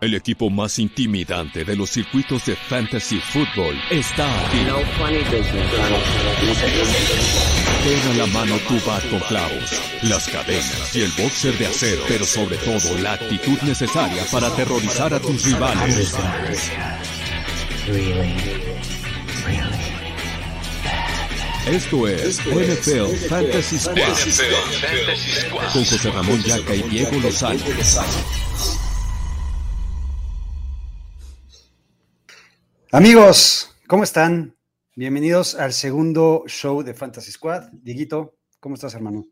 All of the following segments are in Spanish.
El equipo más intimidante de los circuitos de fantasy football está aquí. Ten a la mano tu bat con clavos, las cadenas y el boxer de acero, pero sobre todo la actitud necesaria para aterrorizar a tus rivales. Esto es NFL Fantasy Squad con José Ramón Yaca y Diego Lozano. Amigos, ¿cómo están? Bienvenidos al segundo show de Fantasy Squad. Dieguito, ¿cómo estás, hermano?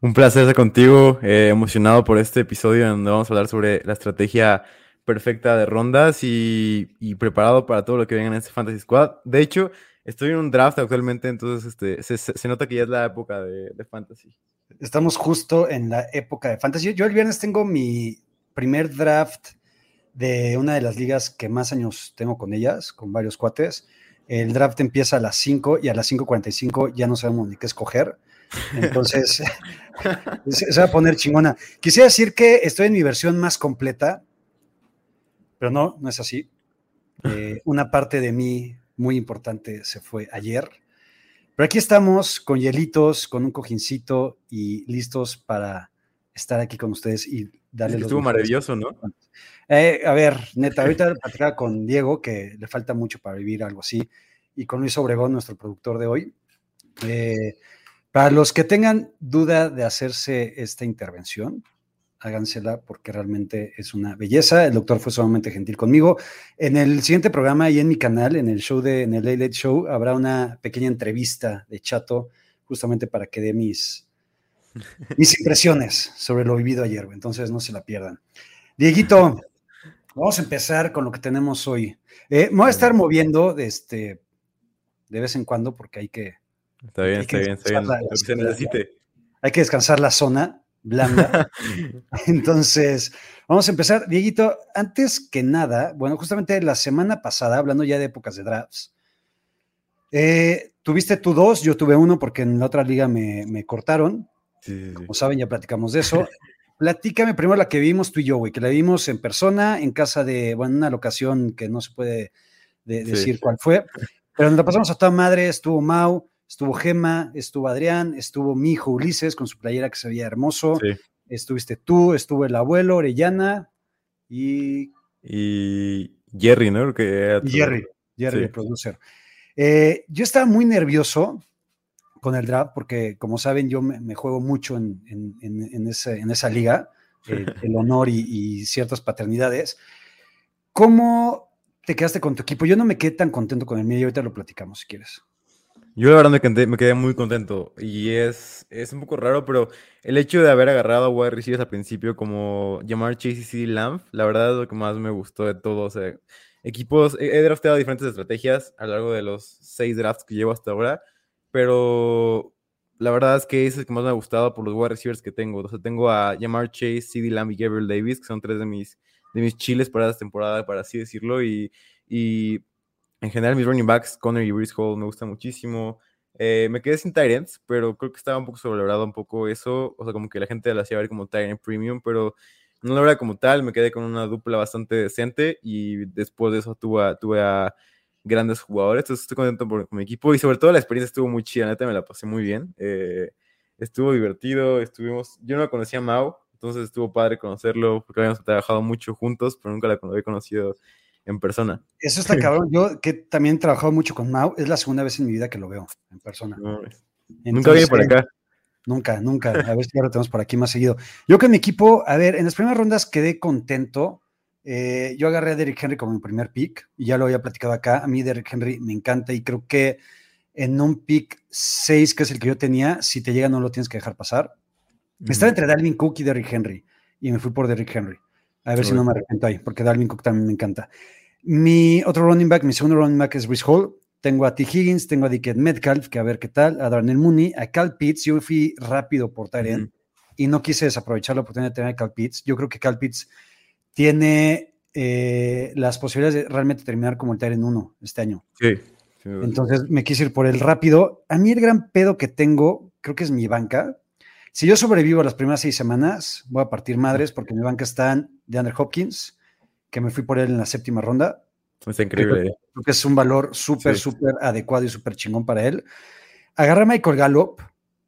Un placer estar contigo, eh, emocionado por este episodio donde vamos a hablar sobre la estrategia perfecta de rondas y, y preparado para todo lo que venga en este Fantasy Squad. De hecho, estoy en un draft actualmente, entonces este, se, se nota que ya es la época de, de, Fantasy. Estamos justo en la época de Fantasy. Yo el viernes tengo mi primer draft de una de las ligas que más años tengo con ellas, con varios cuates. El draft empieza a las 5 y a las 5.45 ya no sabemos ni qué escoger. Entonces, se va a poner chingona. Quisiera decir que estoy en mi versión más completa, pero no, no es así. Eh, una parte de mí muy importante se fue ayer. Pero aquí estamos con hielitos, con un cojincito y listos para estar aquí con ustedes y darles Estuvo maravilloso, ¿no? Eh, a ver, neta, ahorita platicaba con Diego, que le falta mucho para vivir algo así, y con Luis Obregón, nuestro productor de hoy. Eh, para los que tengan duda de hacerse esta intervención, hágansela porque realmente es una belleza. El doctor fue sumamente gentil conmigo. En el siguiente programa y en mi canal, en el show de, en el Late Show, habrá una pequeña entrevista de Chato, justamente para que dé mis, mis impresiones sobre lo vivido ayer. Entonces no se la pierdan. Dieguito, vamos a empezar con lo que tenemos hoy. Eh, me voy a estar moviendo de, este, de vez en cuando porque hay que. Está bien, está bien, está bien. La, lo que se necesite. Hay que descansar la zona blanda. Entonces, vamos a empezar. Dieguito, antes que nada, bueno, justamente la semana pasada, hablando ya de épocas de drafts, eh, tuviste tú dos, yo tuve uno porque en la otra liga me, me cortaron. Sí, sí, Como saben, ya platicamos de eso. Platícame primero la que vimos tú y yo, güey, que la vimos en persona, en casa de, bueno, en una locación que no se puede de, decir cuál fue, pero nos la pasamos a toda madre, estuvo Mau, estuvo Gema, estuvo Adrián, estuvo mi hijo Ulises con su playera que se veía hermoso, estuviste tú, estuvo el abuelo Orellana y... Y Jerry, ¿no? Que Jerry, Jerry, el producer. Eh, yo estaba muy nervioso con el draft, porque como saben, yo me, me juego mucho en, en, en, ese, en esa liga, eh, el honor y, y, ciertas paternidades. ¿Cómo te quedaste con tu equipo? Yo no me quedé tan contento con el mío y ahorita lo platicamos si quieres. Yo la verdad me quedé, me quedé muy contento y es, es un poco raro, pero el hecho de haber agarrado a wide receivers al principio como llamar Chase y CD Lamb, la verdad es lo que más me gustó de todo. O sea, equipos, he, he drafteado diferentes estrategias a lo largo de los seis drafts que llevo hasta ahora pero la verdad es que es el que más me ha gustado por los wide receivers que tengo. O sea, tengo a Jamar Chase, CD Lamb y Gabriel Davis, que son tres de mis, de mis chiles para esta temporada, para así decirlo. Y, y en general, mis running backs, Connor y Bruce Hall, me gustan muchísimo. Eh, me quedé sin Tyrants, pero creo que estaba un poco sobrevalorado un poco eso. O sea, como que la gente la hacía ver como Tyrant Premium, pero no lo era como tal. Me quedé con una dupla bastante decente y después de eso tuve tuve a grandes jugadores, entonces estoy contento por, con mi equipo y sobre todo la experiencia estuvo muy chida, neta me la pasé muy bien, eh, estuvo divertido, estuvimos, yo no conocía a Mau, entonces estuvo padre conocerlo porque habíamos trabajado mucho juntos, pero nunca la había conocido en persona. Eso está cabrón, yo que también he trabajado mucho con Mau, es la segunda vez en mi vida que lo veo en persona. No, entonces, nunca viene por acá. Nunca, nunca, a ver si ahora tenemos por aquí más seguido. Yo que mi equipo, a ver, en las primeras rondas quedé contento, eh, yo agarré a Derrick Henry como mi primer pick y ya lo había platicado acá. A mí Derrick Henry me encanta y creo que en un pick 6, que es el que yo tenía, si te llega no lo tienes que dejar pasar. Mm. Estaba entre Dalvin Cook y Derrick Henry y me fui por Derrick Henry. A ver si no me arrepiento ahí, porque Dalvin Cook también me encanta. Mi otro running back, mi segundo running back es Brice Hall. Tengo a T. Higgins, tengo a Dickett Metcalf, que a ver qué tal, a Darnell Mooney, a Cal Pitts. Yo fui rápido por Tyrant mm. y no quise desaprovechar la oportunidad de tener a Cal Pitts. Yo creo que Cal Pitts tiene eh, las posibilidades de realmente terminar como el Tyrant 1 este año. Sí, sí. Entonces me quise ir por el rápido. A mí el gran pedo que tengo, creo que es mi banca. Si yo sobrevivo las primeras seis semanas, voy a partir madres porque mi banca están de Andrew Hopkins, que me fui por él en la séptima ronda. Está increíble. Creo, que es un valor súper, súper adecuado y súper chingón para él. Agarra a Michael Gallup,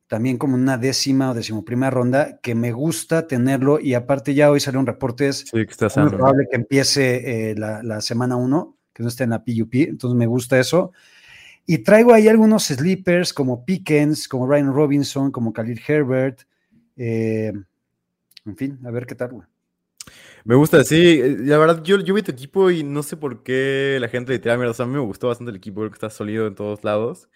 también como una décima o decimoprimera ronda, que me gusta tenerlo y aparte ya hoy salió un reporte, es muy probable que empiece eh, la, semana 1, que no esté en la PUP, entonces me gusta eso. Y traigo ahí algunos sleepers como Pickens, como Ryan Robinson, como Khalil Herbert. Eh, en fin, a ver qué tal, Me gusta, sí. Eh, la verdad, yo, yo vi tu equipo y no sé por qué la gente le tira mierda. O sea, a mí me gustó bastante el equipo, creo que está sólido en todos lados.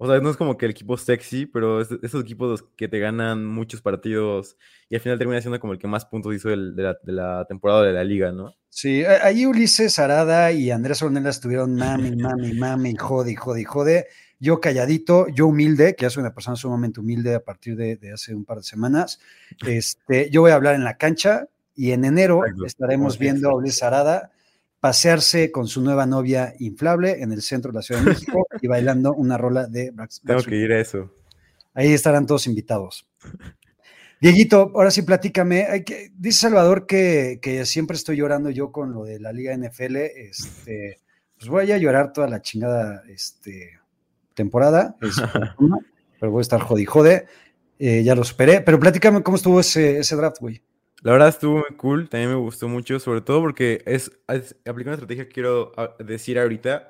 O sea, no es como que el equipo sexy, pero es esos equipos que te ganan muchos partidos y al final termina siendo como el que más puntos hizo de, la, temporada de la liga, ¿no? Sí, ahí Ulises Arada y Andrés Ornelas estuvieron mami, mami, mami, jode, jode, jode. Yo calladito, yo humilde, que ya soy una persona sumamente humilde a partir de, hace un par de semanas. Este, yo voy a hablar en la cancha y en enero estaremos viendo a Ulises Arada pasearse con su nueva novia inflable en el centro de la Ciudad de México y bailando una rola de Tengo que ir a eso. Ahí estarán todos invitados. Dieguito, ahora sí platícame. Hay que, dice Salvador que, siempre estoy llorando yo con lo de la Liga NFL. Este, pues voy a llorar toda la chingada este, temporada. pero voy a estar jodi jode. Eh, ya lo esperé. Pero platícame cómo estuvo ese, ese draft, güey. La verdad estuvo muy cool, también me gustó mucho, sobre todo porque es, aplicar una estrategia que quiero ah, decir ahorita,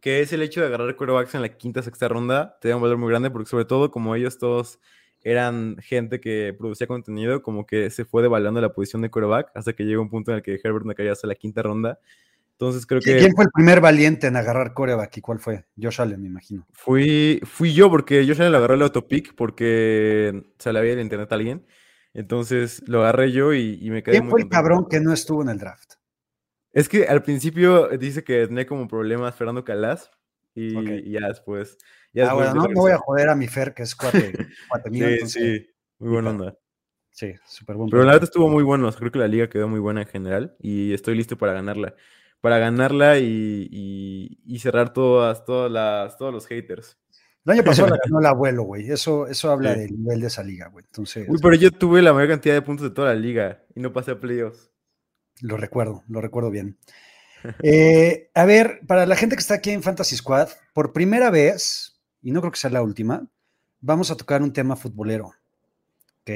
que es el hecho de agarrar quarterbacks en la quinta, sexta ronda, te da un valor muy grande, porque sobre todo como ellos todos eran gente que producía contenido, como que se fue devaluando la posición de quarterback hasta que llegó un punto en el que Herbert no caía hasta la quinta ronda. Entonces creo que... ¿Quién fue el primer valiente en agarrar quarterback y cuál fue? Josh Allen, me imagino. Fui, fui yo, porque Josh Allen lo agarró el autopic porque se le había el internet a alguien. Entonces lo agarré yo y, me quedé ¿Quién fue el cabrón que no estuvo en el draft? Es que al princicio dice que tenía como problemas Fernando Calas y, ya después. ah, bueno, no, voy a joder a mi Fer, que es cuate, Sí, sí, muy buena onda. Sí, súper bueno. Pero la verdad estuvo muy bueno. creo que la liga quedó muy buena en general y estoy listo para ganarla. Para ganarla y, cerrar todas, todas las, todos los haters. El año pasado la ganó el abuelo, güey. Eso, eso habla del nivel de esa liga, güey. Entonces. Uy, pero yo tuve la mayor cantidad de puntos de toda la liga y no pasé a playoffs. Lo recuerdo, lo recuerdo bien. Eh, a ver, para la gente que está aquí en Fantasy Squad, por primera vez, y no creo que sea la última, vamos a tocar un tema futbolero. ¿Ok?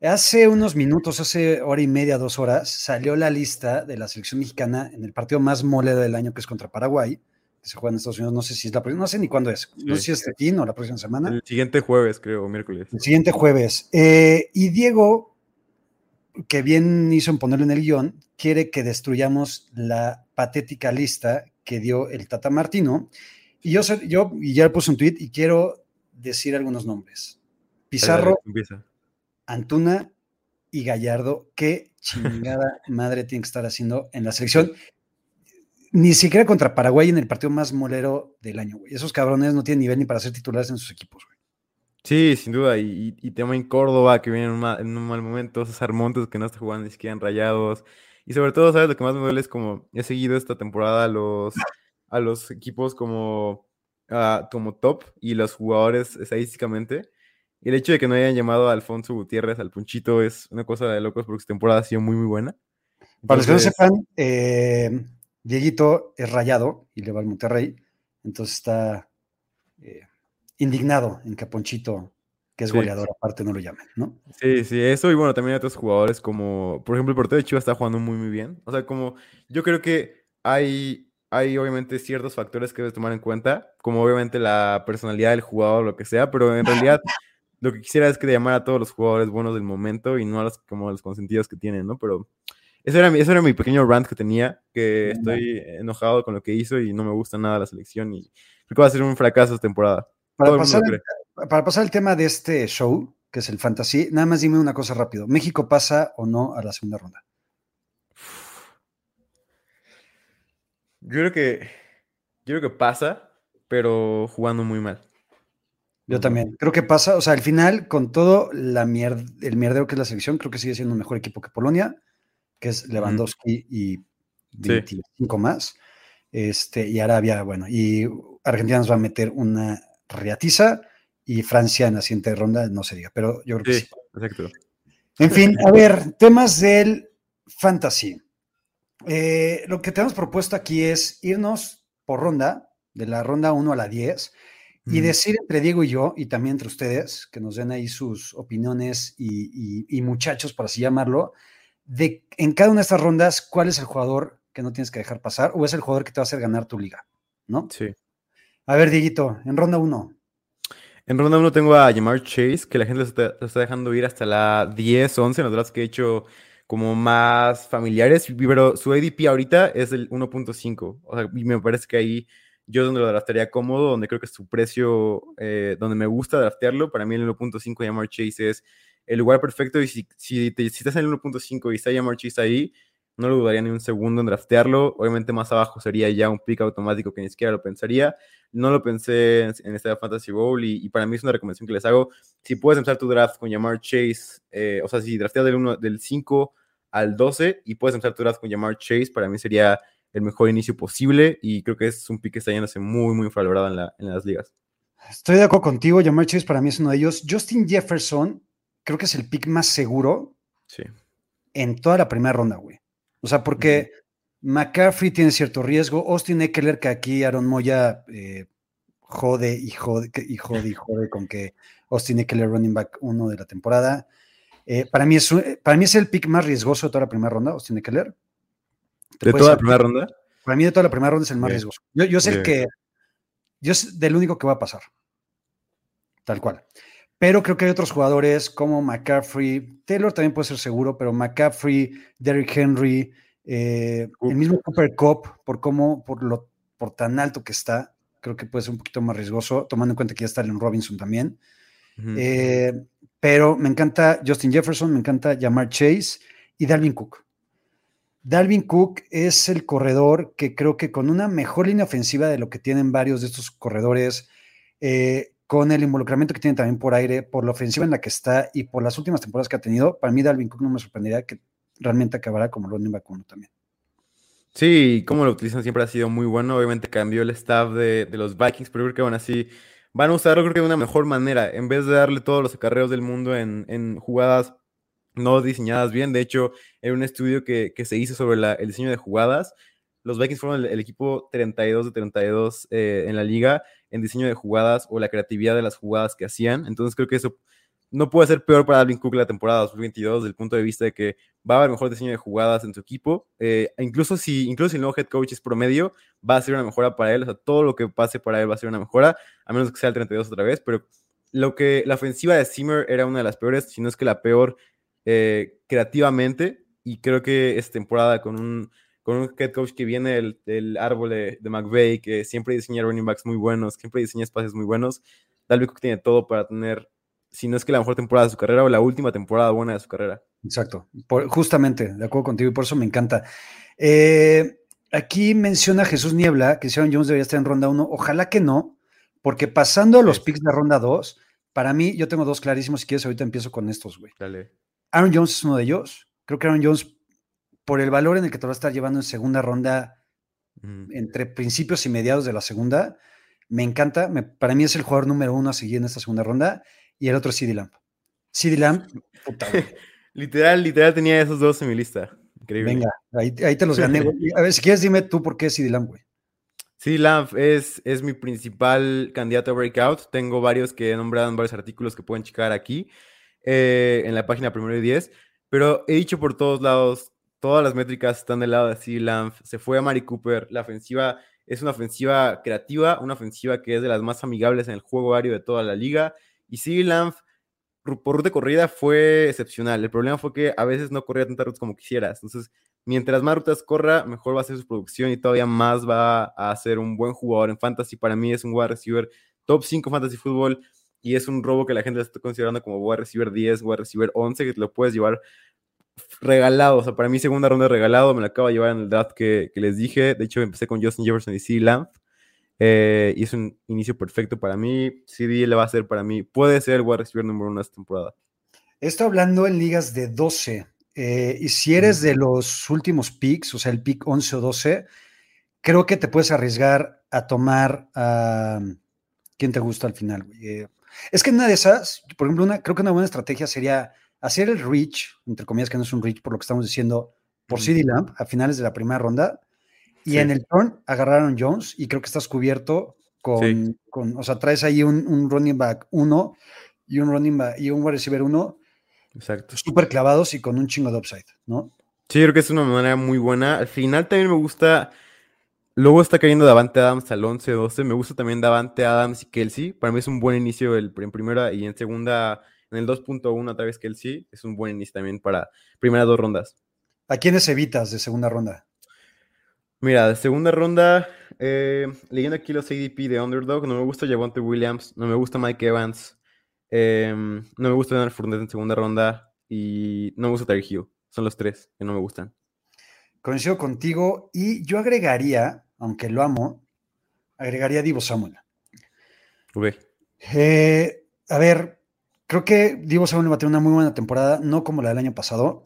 Hace unos minutos, hace hora y media, dos horas, salió la lista de la selección mexicana en el partido más mole del año, que es contra Paraguay se juega en Estados Unidos, no sé si es la próxima, no sé ni cuándo es, no sé si es este fin o la próxima semana. El siguiente jueves, creo, miércoles. El siguiente jueves. Eh, y Diego, que bien hizo en ponerlo en el guion, quiere que destruyamos la patética lista que dio el Tata Martino. Y yo, yo y ya puse un tweet y quiero decir algunos nombres. Pizarro, Antuna y Gallardo. Qué chingada madre tiene que estar haciendo en la selección ni siquiera contra Paraguay en el partido más molero del año, güey. Esos cabrones no tienen nivel ni para ser titulares en sus equipos, güey. Sí, sin duda. Y, tema en Córdoba, que viene en un, mal, momento. César Montes, que no está jugando ni siquiera en rayados. Y sobre todo, ¿sabes? Lo que más me duele es como he seguido esta temporada a los, a los equipos como, uh, como top y los jugadores estadísticamente. Y el hecho de que no hayan llamado a Alfonso Gutiérrez al Punchito es una cosa de locos porque su temporada ha sido muy, muy buena. Para los que no sepan, eh, Dieguito es rayado y le va al Monterrey, entonces está eh, indignado en que Ponchito, que es goleador, aparte no lo llamen, ¿no? Sí, sí, eso y bueno, también hay otros jugadores como, por ejemplo, el portero de Chivas está jugando muy, muy bien. O sea, como yo creo que hay, hay obviamente ciertos factores que debes tomar en cuenta, como obviamente la personalidad del jugador, lo que sea, pero en realidad lo que quisiera es que llamara a todos los jugadores buenos del momento y no a los, como a los consentidos que tienen, ¿no? Pero ese era, mi, era mi pequeño rant que tenía, que estoy enojado con lo que hizo y no me gusta nada la selección y creo que va a ser un fracaso esta temporada. Para pasar, el, para pasar el tema de este show, que es el fantasy, nada más dime una cosa rápido. ¿México pasa o no a la segunda ronda? Yo creo que, yo creo que pasa, pero jugando muy mal. Yo también. Creo que pasa, o sea, al final, con todo la el mierdero que es la selección, creo que sigue siendo un mejor equipo que Polonia que es Lewandowski y 25 más. Este, y Arabia, bueno, y Argentina nos va a meter una riatiza y Francia en la siguiente ronda, no se diga, pero yo creo que sí. Exacto. En fin, a ver, temas del fantasy. Eh, lo que tenemos propuesto aquí es irnos por ronda, de la ronda 1 a la 10, y decir entre Diego y yo, y también entre ustedes, que nos den ahí sus opiniones y, muchachos, por así llamarlo, de en cada una de estas rondas, cuál es el jugador que no tienes que dejar pasar o es el jugador que te va a hacer ganar tu liga, ¿no? Sí. A ver, Dieguito, en ronda 1. En ronda 1 tengo a Jamar Chase, que la gente lo está, dejando ir hasta la 10, 11 en los drafts que he hecho como más familiares, pero su ADP ahorita es el 1.5. O sea, y me parece que ahí yo donde lo draftaría cómodo, donde creo que su precio, eh, donde me gusta draftearlo, para mí el 1.5 Yamar Chase es el lugar perfecto y si, si, te, si estás en el 1.5 y está Yamar Chase ahí, no lo dudaría ni un segundo en draftearlo. Obviamente más abajo sería ya un pick automático que ni siquiera lo pensaría. No lo pensé en, esta Fantasy Bowl y, para mí es una recomendación que les hago. Si puedes empezar tu draft con Yamar Chase, eh, o sea, si drafteas del, 1, del 5 al 12 y puedes empezar tu draft con Yamar Chase, para mí sería el mejor inicio posible y creo que es un pick que está yéndose muy, muy infravalorado en, la, en las ligas. Estoy de acuerdo contigo, Jamar Chase para mí es uno de ellos. Justin Jefferson creo que es el pick más seguro sí. en toda la primera ronda, güey. O sea, porque McCaffrey tiene cierto riesgo, Austin Eckler, que aquí Aaron Moya eh, jode y jode y jode y jode con que Austin Eckler running back uno de la temporada. Eh, para, mí es, para mí es el pick más riesgoso de toda la primera ronda, Austin Eckler. ¿De toda la primera ronda? Para mí de toda la primera ronda es el más riesgoso. Yo, yo sé que, yo es del único que va a pasar. Tal cual. Pero creo que hay otros jugadores como McCaffrey, Taylor también puede ser seguro, pero McCaffrey, Derrick Henry, eh, el mismo Cooper Cup, por cómo, por lo, por tan alto que está, creo que puede ser un poquito más riesgoso, tomando en cuenta que ya está en Robinson también. Eh, pero me encanta Justin Jefferson, me encanta Jamar Chase y Dalvin Cook. Dalvin Cook es el corredor que creo que con una mejor línea ofensiva de lo que tienen varios de estos corredores, eh, con el involucramiento que tiene también por aire, por la ofensiva en la que está y por las últimas temporadas que ha tenido, para mí Dalvin Cook no me sorprendería que realmente acabará como running back uno también. Sí, como lo utilizan siempre ha sido muy bueno. Obviamente cambió el staff de, los Vikings, pero creo que van así van a usarlo creo que de una mejor manera. En vez de darle todos los acarreos del mundo en, en jugadas no diseñadas bien. De hecho, en un estudio que, se hizo sobre el diseño de jugadas, los Vikings fueron el, equipo 32 de 32 eh, en la liga en diseño de jugadas o la creatividad de las jugadas que hacían. Entonces creo que eso no puede ser peor para Alvin Cook la temporada 2022 desde el punto de vista de que va a haber mejor diseño de jugadas en su equipo. Eh, incluso, si, incluso si el nuevo head coach es promedio, va a ser una mejora para él. O sea, todo lo que pase para él va a ser una mejora, a menos que sea el 32 otra vez. Pero lo que la ofensiva de Zimmer era una de las peores, si no es que la peor eh, creativamente y creo que esta temporada con un, con un head coach que viene del, árbol de, de, McVay, que siempre diseña running backs muy buenos, siempre diseña espacios muy buenos, Dalvin Cook tiene todo para tener, si no es que la mejor temporada de su carrera o la última temporada buena de su carrera. Exacto, justamente, de acuerdo contigo y por eso me encanta. Eh, aquí menciona Jesús Niebla que Sharon Jones debería estar en ronda 1, ojalá que no, porque pasando a los picks de ronda 2, para mí yo tengo dos clarísimos, si quieres ahorita empiezo con estos, güey. Dale. Aaron Jones es uno de ellos. Creo que Aaron Jones, por el valor en el que te va a estar llevando en segunda ronda, entre principios y mediados de la segunda, me encanta. para mí es el jugador número uno a seguir en esta segunda ronda. Y el otro es CD Lamp. CD Lamp, puta, literal, literal tenía esos dos en mi lista. Increíble. Venga, ahí, te los gané. A ver, si quieres, dime tú por qué CD Lamp, güey. CD Lamp es, es mi principal candidato a breakout. Tengo varios que he nombrado en varios artículos que pueden checar aquí. Eh, en la página primero y 10, pero he dicho por todos lados, todas las métricas están del lado de CD Lamb, se fue a Mari Cooper, la ofensiva es una ofensiva creativa, una ofensiva que es de las más amigables en el juego aéreo de toda la liga, y CD Lamb por ruta corrida fue excepcional. El problema fue que a veces no corría tantas rutas como quisieras. Entonces, mientras más rutas corra, mejor va a ser su producción y todavía más va a ser un buen jugador en fantasy. Para mí es un wide receiver top 5 fantasy fútbol y es un robo que la gente está considerando como voy a recibir 10, voy a recibir 11, que te lo puedes llevar regalado. O sea, para mí, segunda ronda regalado, me la acabo de llevar en el draft que, les dije. De hecho, empecé con Justin Jefferson y CD Lamb. Eh, y es un inicio perfecto para mí. CD le va a ser para mí, puede ser el wide receiver número uno esta temporada. Estoy hablando en ligas de 12. Eh, y si eres de los últimos picks, o sea, el pick 11 o 12, creo que te puedes arriesgar a tomar a. ¿Quién te gusta al final? Eh, es que una de esas, por ejemplo, una, creo que una buena estrategia sería hacer el reach, entre comillas que no es un reach por lo que estamos diciendo, por CD Lamp a finales de la primera ronda. Y en el turn agarraron Jones y creo que estás cubierto con, con o sea, traes ahí un, running back uno y un running back y un wide receiver uno. Exacto. Súper clavados y con un chingo de upside, ¿no? Sí, creo que es una manera muy buena. Al final también me gusta. Luego está cayendo Davante Adams al 11-12. Me gusta también Davante Adams y Kelsey. Para mí es un buen inicio el, en primera y en segunda, en el 2.1 otra vez Kelsey. Es un buen inicio también para primeras dos rondas. ¿A quiénes evitas de segunda ronda? Mira, de segunda ronda, eh, leyendo aquí los ADP de Underdog, no me gusta Javonte Williams, no me gusta Mike Evans, em, no me gusta Leonard Fournette en segunda ronda y no me gusta Terry Hill. Son los tres que no me gustan. Coincido contigo y yo agregaría, aunque lo amo, agregaría a Divo Samuel. Eh, a ver, creo que Divo Samuel va a tener una muy buena temporada, no como la del año pasado.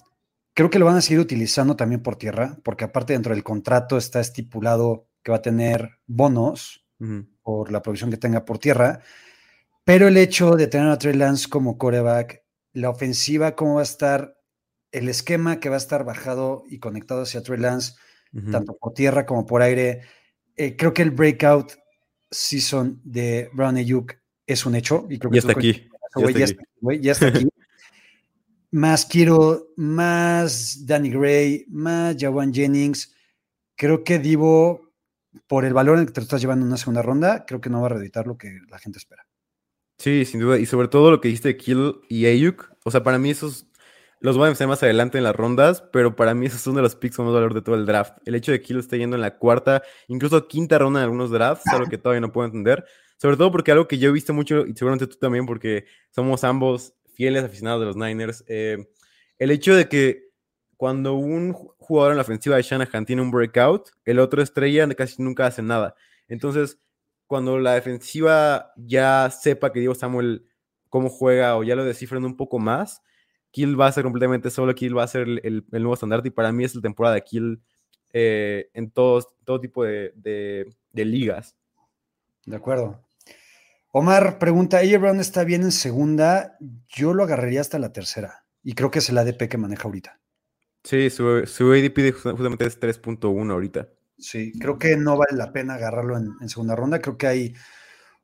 Creo que lo van a seguir utilizando también por tierra, porque aparte dentro del contrato está estipulado que va a tener bonos por la provisión que tenga por tierra. Pero el hecho de tener a Trey Lance como coreback, la ofensiva, cómo va a estar, el esquema que va a estar bajado y conectado hacia Trey Lance, tanto por tierra como por aire, eh, creo que el breakout season de Brown Ayuk es un hecho. Y creo que ya, está aquí. Ya, está aquí. ya está aquí más quiero, más Danny Gray, más Jawan Jennings. Creo que Divo, por el valor en que te lo estás llevando en una segunda ronda, creo que no va a reeditar lo que la gente espera. Sí, sin duda. Y sobre todo lo que dijiste de Kill y Ayuk. O sea, para mí esos los voy a empezar más adelante en las rondas, pero para mí esos son de los picks con más valor de todo el draft. El hecho de que Kill esté yendo en la cuarta, incluso quinta ronda en algunos drafts, es algo que todavía no puedo entender. Sobre todo porque algo que yo he visto mucho, y seguramente tú también, porque somos ambos fieles aficionados de los Niners, eh, el hecho de que cuando un jugador en la ofensiva de Shanahan tiene un breakout, el otro estrella casi nunca hace nada. Entonces, cuando la defensiva ya sepa que Diego Samuel cómo juega o ya lo descifran un poco más, Kill va a ser completamente solo, Kill va a ser el, nuevo estandarte y para mí es la temporada de Kill eh, en todos, todo tipo de, de ligas. De acuerdo. Omar pregunta, ¿AJ Brown está bien en segunda? Yo lo agarraría hasta la tercera. Y creo que es el ADP que maneja ahorita. Sí, su, ADP justamente es 3.1 ahorita. Sí, creo que no vale la pena agarrarlo en, segunda ronda. Creo que hay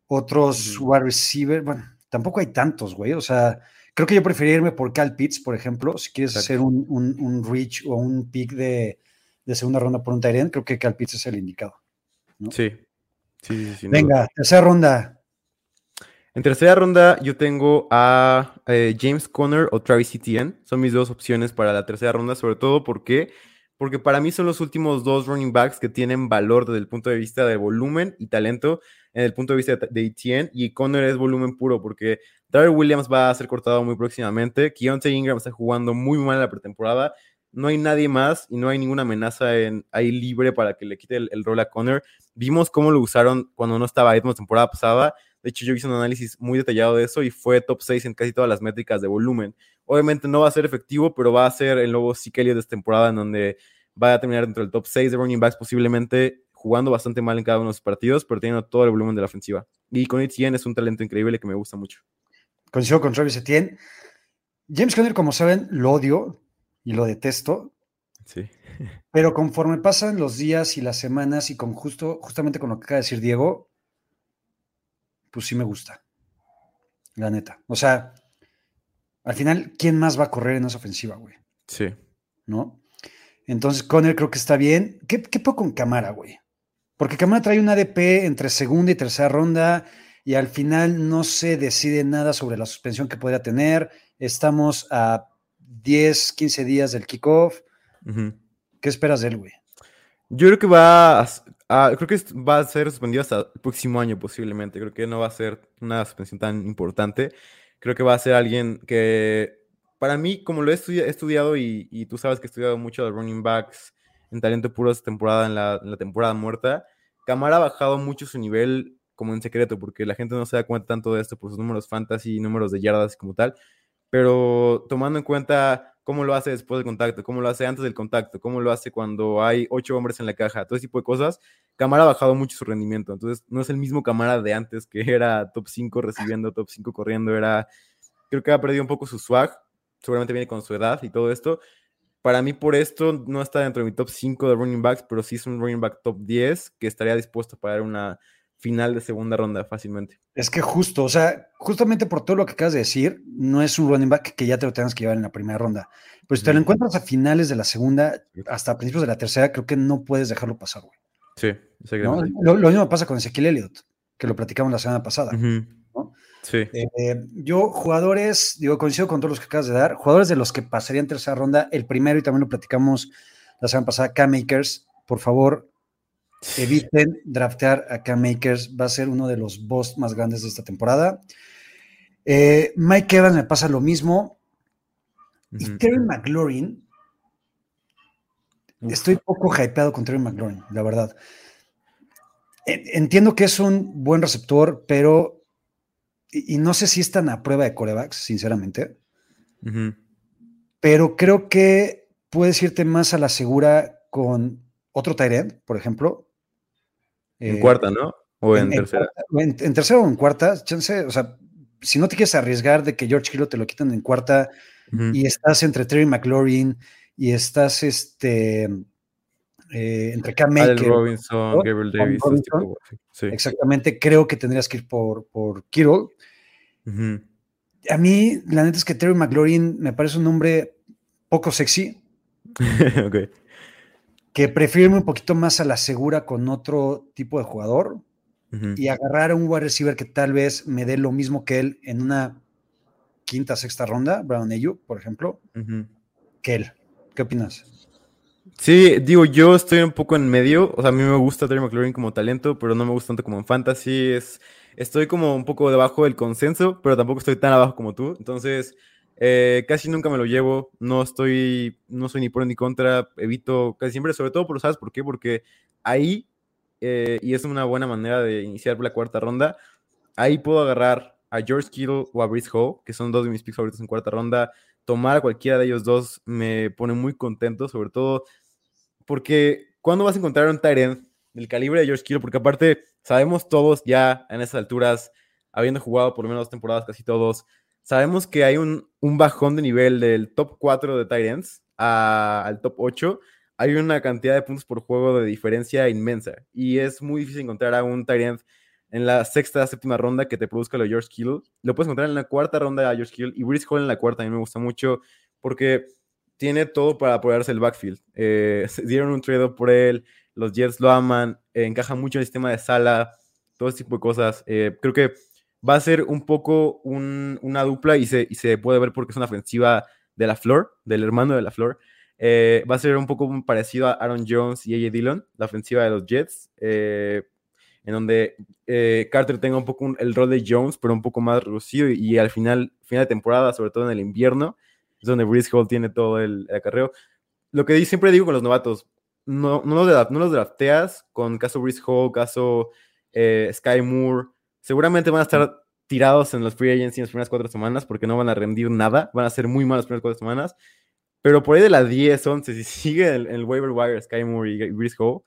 otros wide receivers. Bueno, tampoco hay tantos, güey. O sea, creo que yo preferiría irme por Cal Pitts, por ejemplo. Si quieres hacer un, un, reach o un pick de, segunda ronda por un Tyrant, creo que Cal Pitts es el indicado. Sí. Sí, sí, Venga, tercera ronda. En tercera ronda yo tengo a eh, James Conner o Travis Etienne. Son mis dos opciones para la tercera ronda, sobre todo porque, porque para mí son los últimos dos running backs que tienen valor desde el punto de vista de volumen y talento en el punto de vista de, Etienne. Y Conner es volumen puro porque Trevor Williams va a ser cortado muy próximamente. Keontae Ingram está jugando muy mal la pretemporada. No hay nadie más y no hay ninguna amenaza en, ahí libre para que le quite el, el rol a Conner. Vimos cómo lo usaron cuando no estaba Edmonds temporada pasada de hecho, yo hice un análisis muy detallado de eso y fue top 6 en casi todas las métricas de volumen. Obviamente no va a ser efectivo, pero va a ser el nuevo Sikelio de esta temporada en donde va a terminar dentro del top 6 de running backs, posiblemente jugando bastante mal en cada uno de los partidos, pero teniendo todo el volumen de la ofensiva. Y con Etienne es un talento increíble que me gusta mucho. Coincido con Travis Etienne. James Conner, como saben, lo odio y lo detesto. Sí. Pero conforme pasan los días y las semanas y con justo, justamente con lo que acaba de decir Diego, pues sí me gusta. La neta. O sea, al final, ¿quién más va a correr en esa ofensiva, güey? Sí. ¿No? Entonces, Conner creo que está bien. ¿Qué, qué poco con Camara, güey? Porque Camara trae un ADP entre segunda y tercera ronda y al final no se decide nada sobre la suspensión que podría tener. Estamos a 10, 15 días del kickoff. ¿Qué esperas de él, güey? Yo creo que va a, creo que va a ser suspendido hasta el próximo año posiblemente. Creo que no va a ser una suspensión tan importante. Creo que va a ser alguien que, para mí, como lo he, estudiado y, tú sabes que he estudiado mucho de running backs en talento puro esta temporada, en la, temporada muerta, Camara ha bajado mucho su nivel como en secreto, porque la gente no se da cuenta tanto de esto por sus números fantasy, números de yardas como tal, pero tomando en cuenta cómo lo hace después del contacto, cómo lo hace antes del contacto, cómo lo hace cuando hay ocho hombres en la caja, todo ese tipo de cosas, Camara ha bajado mucho su rendimiento. Entonces, no es el mismo Camara de antes que era top 5 recibiendo, top 5 corriendo, era, creo que ha perdido un poco su swag, seguramente viene con su edad y todo esto, Para mí, por esto, no está dentro de mi top 5 de running backs, pero sí es un running back top 10 que estaría dispuesto para dar una final de segunda ronda fácilmente. Es que justo, o sea, justamente por todo lo que acabas de decir, no es un running back que ya te lo tengas que llevar en la primera ronda. Pero si te lo encuentras a finales de la segunda, hasta principios de la tercera, creo que no puedes dejarlo pasar, güey. Sí, ¿no? lo, lo, mismo pasa con Ezequiel Elliott, que lo platicamos la semana pasada. Sí. Eh, yo, jugadores, digo, coincido con todos los que acabas de dar, jugadores de los que pasarían tercera ronda, el primero, y también lo platicamos la semana pasada, K-Makers, por favor, eviten draftear a K-Makers, va a ser uno de los boss más grandes de esta temporada. Eh, Mike Evans me pasa lo mismo. Y Terry McLaurin, Estoy poco hypeado con Terry McLaurin, la verdad. Entiendo que es un buen receptor, pero. Y, no sé si están a prueba de corebacks, sinceramente. Pero creo que puedes irte más a la segura con otro Tyrant, por ejemplo. En eh, cuarta, ¿no? O en, tercera. En, tercera o en cuarta, chance, o sea, si no te quieres arriesgar de que George Kittle te lo quitan en cuarta y estás entre Terry McLaurin y estás este, eh, entre Cam Robinson, Gabriel Davis. Exactamente, creo que tendrías que ir por, por Kittle. A mí, la neta es que Terry McLaurin me parece un nombre poco sexy. Que prefiero un poquito más a la segura con otro tipo de jugador y agarrar a un wide receiver que tal vez me dé lo mismo que él en una quinta, sexta ronda, Brown Ayu, por ejemplo, que él. ¿Qué opinas? Sí, digo, yo estoy un poco en medio. O sea, a mí me gusta Terry McLaurin como talento, pero no me gusta tanto como en fantasy. Es, estoy como un poco debajo del consenso, pero tampoco estoy tan abajo como tú. Entonces, eh, casi nunca me lo llevo. No estoy, no soy ni por ni contra. Evito casi siempre, sobre todo por, ¿sabes por qué? Porque ahí, eh, y es una buena manera de iniciar la cuarta ronda, ahí puedo agarrar a George Kittle o a Brice Hall, que son dos de mis picks favoritos en cuarta ronda tomar a cualquiera de ellos dos me pone muy contento, sobre todo porque cuando vas a encontrar un Tyrant del calibre de George Kittle, porque aparte sabemos todos ya en esas alturas, habiendo jugado por lo menos dos temporadas casi todos, sabemos que hay un, un bajón de nivel del top 4 de Tyrants al top 8, hay una cantidad de puntos por juego de diferencia inmensa y es muy difícil encontrar a un Tyrant en la sexta, séptima ronda que te produzca lo de George Kittle. Lo puedes encontrar en la cuarta ronda de George Kittle y Brice Hall en la cuarta. A mí me gusta mucho porque tiene todo para apoyarse el backfield. Eh, dieron un trade por él, los Jets lo aman, eh, encaja mucho en el sistema de sala, todo ese tipo de cosas. Eh, creo que va a ser un poco una dupla y se, y se puede ver porque es una ofensiva de la Flor, del hermano de la Flor. va a ser un poco parecido a Aaron Jones y AJ Dillon, la ofensiva de los Jets en donde eh, Carter tenga un poco el rol de Jones, pero un poco más reducido y, al final, final de temporada, sobre todo en el invierno, es donde Brice Hall tiene todo el, acarreo. Lo que siempre digo con los novatos, no, no, los, no los drafteas con caso Brice Hall, caso eh, Sky Moore, seguramente van a estar tirados en los free agents en las primeras cuatro semanas porque no van a rendir nada, van a ser muy malas las primeras cuatro semanas, pero por ahí de las 10, 11, si sigue el, el waiver wire Sky Moore y Hall,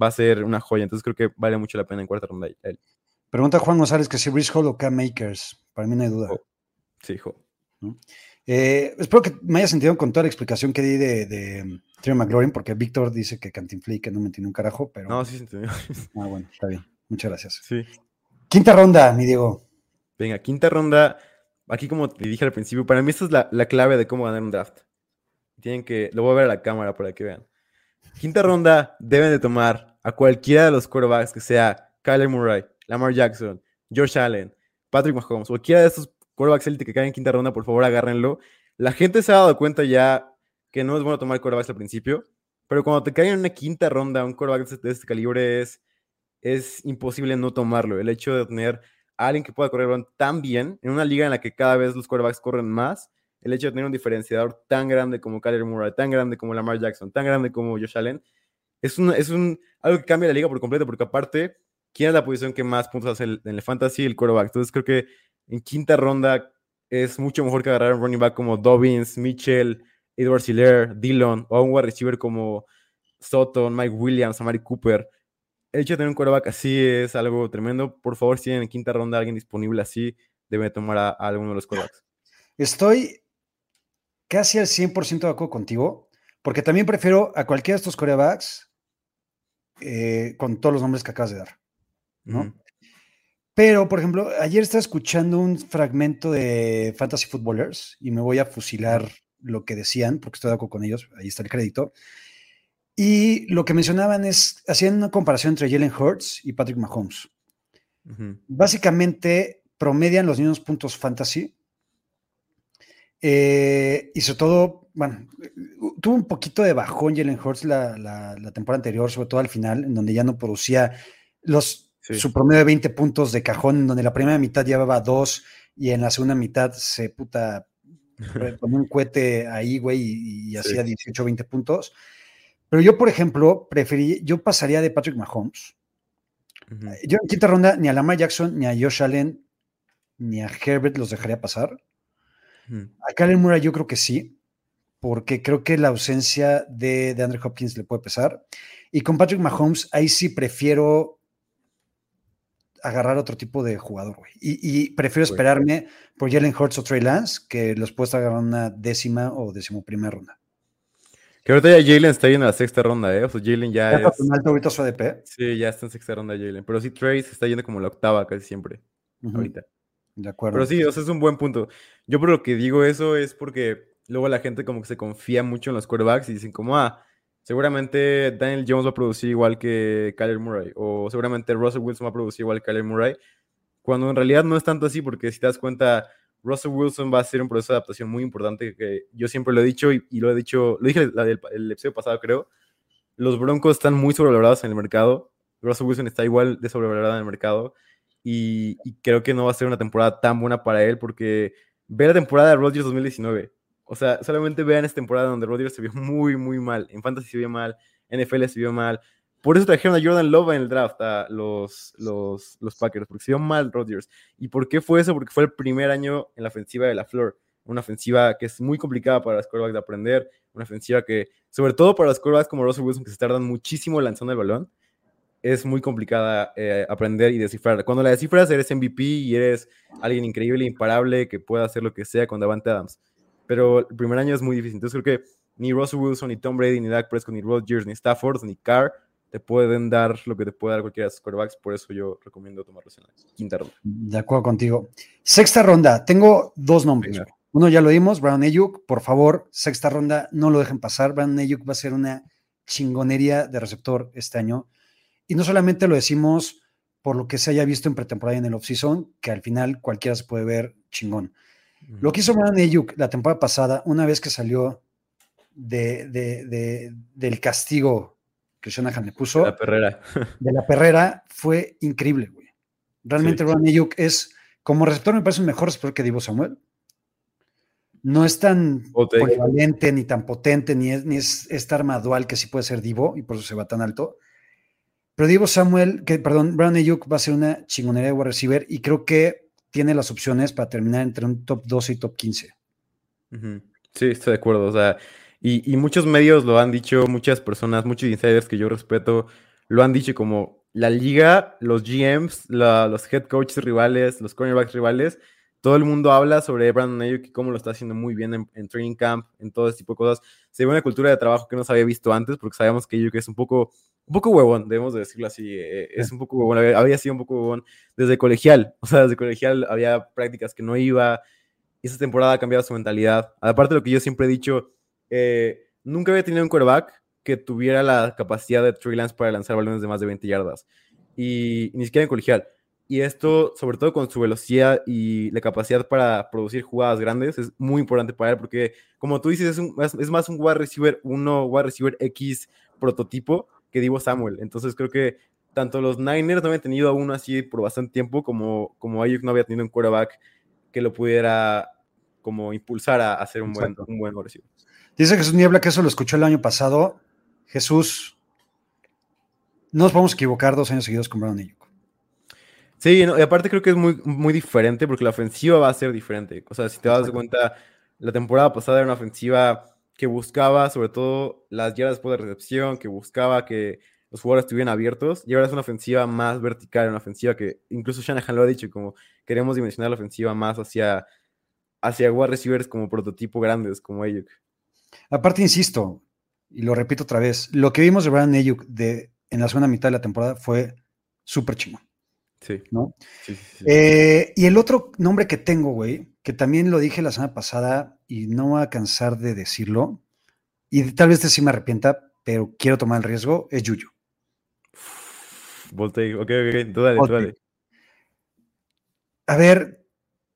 va a ser una joya. Entonces creo que vale mucho la pena en cuarta ronda él. Pregunta Juan González que si Hall o K-Makers. Para mí no hay duda. Oh, sí, hijo. Eh, espero que me haya sentido con toda la explicación que di de, de Terry McLaurin, porque Víctor dice que Cantinflé que no me entiende un carajo, pero. No, sí se entendió. Ah, bueno, está bien. Muchas gracias. Sí. Quinta ronda, mi Diego. Venga, quinta ronda. Aquí, como te dije al principio, para mí esta es la, la clave de cómo ganar un draft. Tienen que. Lo voy a ver a la cámara para que vean. Quinta ronda, deben de tomar a cualquiera de los quarterbacks que sea Kyler Murray, Lamar Jackson, Josh Allen, Patrick Mahomes, cualquiera de estos quarterbacks élite que caen en quinta ronda, por favor agárrenlo. La gente se ha dado cuenta ya que no es bueno tomar quarterbacks al principio, pero cuando te caen en una quinta ronda un quarterback de este calibre es, es imposible no tomarlo. El hecho de tener a alguien que pueda correr tan bien en una liga en la que cada vez los quarterbacks corren más el hecho de tener un diferenciador tan grande como Kyler Murray, tan grande como Lamar Jackson, tan grande como Josh Allen, es, un, es un, algo que cambia la liga por completo, porque aparte, ¿quién es la posición que más puntos hace en el fantasy? El quarterback. Entonces creo que en quinta ronda es mucho mejor que agarrar un running back como Dobbins, Mitchell, Edward Siller, Dillon, o un wide receiver como Soto, Mike Williams, Amari Cooper. El hecho de tener un quarterback así es algo tremendo. Por favor, si tienen en quinta ronda alguien disponible así, deben tomar a, a alguno de los quarterbacks. Estoy casi al 100% de acuerdo contigo, porque también prefiero a cualquiera de estos corebacks eh, con todos los nombres que acabas de dar, ¿no? Pero, por ejemplo, ayer estaba escuchando un fragmento de Fantasy Footballers y me voy a fusilar lo que decían, porque estoy de acuerdo con ellos, ahí está el crédito. Y lo que mencionaban es, hacían una comparación entre Jalen Hurts y Patrick Mahomes. Básicamente promedian los mismos puntos fantasy. Eh, y sobre todo, bueno, tuvo un poquito de bajón Jalen Hurts la, la, temporada anterior, sobre todo al final, en donde ya no producía los, su promedio de 20 puntos de cajón, en donde la primera mitad llevaba dos y en la segunda mitad se puta ponía un cohete ahí, güey, y, hacía 18, 20 puntos. Pero yo, por ejemplo, preferí, yo pasaría de Patrick Mahomes. Yo en quinta ronda ni a Lamar Jackson, ni a Josh Allen, ni a Herbert los dejaría pasar. A Kalen Murray yo creo que sí, porque creo que la ausencia de, de Andrew Hopkins le puede pesar. Y con Patrick Mahomes, ahí sí prefiero agarrar otro tipo de jugador, güey. Y, prefiero esperarme por Jalen Hurts o Trey Lance, que los puedo agarrar una décima o decimoprimera ronda. Que ahorita ya Jalen está ahí en la sexta ronda, ¿eh? O sea, Jalen ya, ¿Ya es... un alto ahorita su ADP? Sí, ya está en sexta ronda Jalen. Pero sí, Trey se está yendo como la octava casi siempre, ahorita. De acuerdo. Pero sí, o sea, es un buen punto. Yo por lo que digo eso es porque luego la gente como que se confía mucho en los quarterbacks y dicen como, ah, seguramente Daniel Jones va a producir igual que Kyler Murray, o seguramente Russell Wilson va a producir igual que Kyler Murray, cuando en realidad no es tanto así, porque si te das cuenta, Russell Wilson va a ser un proceso de adaptación muy importante, que yo siempre lo he dicho y, lo he dicho, lo dije el, episodio pasado, creo, los Broncos están muy sobrevalorados en el mercado, Russell Wilson está igual de sobrevalorado en el mercado, y, creo que no va a ser una temporada tan buena para él, porque ve la temporada de Rodgers 2019, o sea, solamente vean esta temporada donde Rodgers se vio muy, muy mal. En Fantasy se vio mal, NFL se vio mal. Por eso trajeron a Jordan Love en el draft a los, los, los Packers, porque se vio mal Rodgers. ¿Y por qué fue eso? Porque fue el primer año en la ofensiva de la Flor. Una ofensiva que es muy complicada para los quarterbacks de aprender. Una ofensiva que, sobre todo para los quarterbacks como Russell Wilson, que se tardan muchísimo lanzando el balón, es muy complicada eh, aprender y descifrar. Cuando la descifras, eres MVP y eres alguien increíble, imparable, que pueda hacer lo que sea con Davante Adams pero el primer año es muy difícil. Entonces creo que ni Russell Wilson, ni Tom Brady, ni Dak Prescott, ni Rodgers, ni Stafford, ni Carr te pueden dar lo que te puede dar cualquiera de sus quarterbacks. Por eso yo recomiendo tomarlos en la quinta ronda. De acuerdo contigo. Sexta ronda. Tengo dos nombres. Uno ya lo dimos, Brown Ayuk. Por favor, sexta ronda, no lo dejen pasar. Brown Ayuk va a ser una chingonería de receptor este año. Y no solamente lo decimos por lo que se haya visto en pretemporada y en el offseason, que al final cualquiera se puede ver chingón. Lo que hizo Brandon Ayuk la temporada pasada, una vez que salió de, del castigo que Shanahan le puso. De la perrera. de la perrera, fue increíble, güey. Realmente sí. Ayuk es, como receptor, me parece un mejor receptor que Divo Samuel. No es tan polivalente, ni tan potente, ni es, ni es esta arma dual que sí puede ser Divo, y por eso se va tan alto. Pero Divo Samuel, que, perdón, Brown Ayuk va a ser una chingonería de wide receiver, y creo que tiene las opciones para terminar entre un top 12 y top 15. Sí, estoy de acuerdo. O sea, y, muchos medios lo han dicho, muchas personas, muchos insiders que yo respeto, lo han dicho como la liga, los GMs, los head coaches rivales, los cornerbacks rivales, todo el mundo habla sobre Brandon Ayuk y cómo lo está haciendo muy bien en, training camp, en todo ese tipo de cosas. Se ve una cultura de trabajo que no se había visto antes, porque sabemos que Ayuk es un poco un poco huevón, debemos de decirlo así, eh, es un poco huevón, había, sido un poco huevón desde colegial, o sea, desde colegial había prácticas que no iba, esa temporada ha su mentalidad. Aparte de lo que yo siempre he dicho, eh, nunca había tenido un quarterback que tuviera la capacidad de Trey Lance para lanzar balones de más de 20 yardas, y, ni siquiera en colegial. Y esto, sobre todo con su velocidad y la capacidad para producir jugadas grandes, es muy importante para él porque, como tú dices, es, es más un wide receiver uno, wide receiver X prototipo, que Divo Samuel. Entonces creo que tanto los Niners no habían tenido a uno así por bastante tiempo como, como Ayuk no había tenido un quarterback que lo pudiera como impulsar a hacer un buen, un buen Dice Jesús Niebla que eso lo escuchó el año pasado. Jesús, no nos podemos equivocar dos años seguidos con Brown Ayuk. Sí, y aparte creo que es muy, muy diferente porque la ofensiva va a ser diferente. O sea, si te das cuenta, la temporada pasada era una ofensiva que buscaba sobre todo las yardas después de recepción, que buscaba que los jugadores estuvieran abiertos, y ahora es una ofensiva más vertical, una ofensiva que incluso Shanahan lo ha dicho, como queremos dimensionar la ofensiva más hacia, hacia wide receivers como prototipo grandes, como ellos. Aparte, insisto, y lo repito otra vez, lo que vimos de Brandon Ayuk de, en la segunda mitad de la temporada fue súper chingón. Sí. ¿no? Sí, sí, sí. Eh, y el otro nombre que tengo, güey, que también lo dije la semana pasada y no voy a cansar de decirlo, y tal vez este sí me arrepienta, pero quiero tomar el riesgo, es Yuyu. Voltei. Ok, ok, tú dale, tú dale. A ver,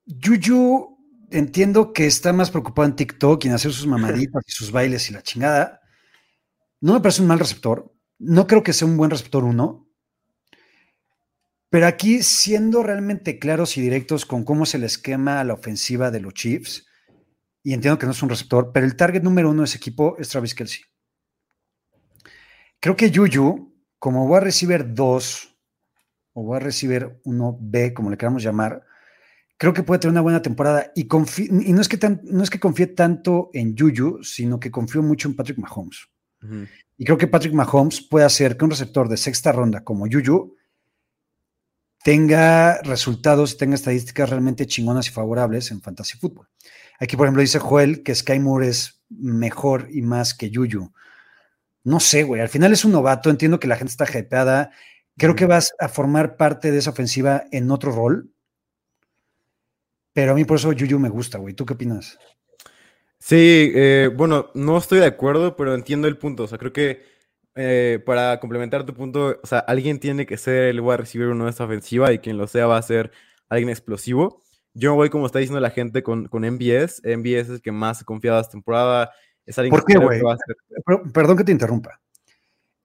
Yuyu, entiendo que está más preocupado en TikTok y en hacer sus mamaditas y sus bailes y la chingada. No me parece un mal receptor. No creo que sea un buen receptor uno. Pero aquí, siendo realmente claros y directos con cómo se le esquema a la ofensiva de los Chiefs, y entiendo que no es un receptor, pero el target número uno de ese equipo es Travis Kelsey. Creo que Yuyu, como va a recibir dos, o va a recibir uno B, como le queramos llamar, creo que puede tener una buena temporada. Y, no, es que tan- no es que confíe tanto en Yuyu, sino que confío mucho en Patrick Mahomes. Y creo que Patrick Mahomes puede hacer que un receptor de sexta ronda como Yuyu tenga resultados y tenga estadísticas realmente chingonas y favorables en fantasy fútbol. Aquí, por ejemplo, dice Joel que Sky Moore es mejor y más que Yuyu. No sé, güey. Al final es un novato. Entiendo que la gente está hypeada. Creo que vas a formar parte de esa ofensiva en otro rol. Pero a mí por eso Yuyu me gusta, güey. ¿Tú qué opinas? Sí, eh, bueno, no estoy de acuerdo, pero entiendo el punto. O sea, creo que eh, para complementar tu punto, o sea, alguien tiene que ser el wide receiver uno de esta ofensiva y quien lo sea va a ser alguien explosivo. Yo voy, como está diciendo la gente, con, con MBS. MBS es el que más confiado esta temporada. Es alguien ¿Por qué, güey? ser. Perdón que te interrumpa.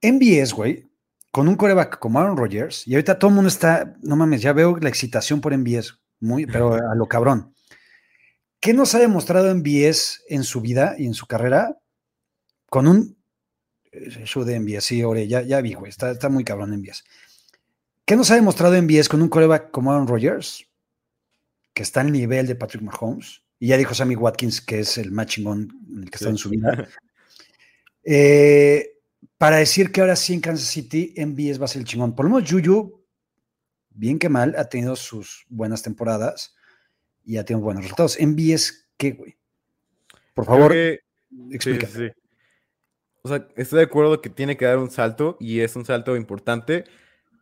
MBS, güey, con un coreback como Aaron Rodgers, y ahorita todo el mundo está, no mames, ya veo la excitación por MBS, muy, pero a lo cabrón. ¿Qué nos ha demostrado MBS en su vida y en su carrera? Con un eh, show de MBS, sí, Ore, ya, ya vi, güey, está, está muy cabrón MBS. ¿Qué nos ha demostrado MBS con un coreback como Aaron Rodgers? Que está al nivel de Patrick Mahomes. Y ya dijo Sammy Watkins que es el más chingón en el que está en su vida. Eh, para decir que ahora sí en Kansas City MBS va a ser el chingón. Por lo menos Juju, bien que mal, ha tenido sus buenas temporadas y ha tenido buenos resultados. MBS, ¿qué, güey? Por favor, que- sí, sí. O sea, estoy de acuerdo que tiene que dar un salto y es un salto importante,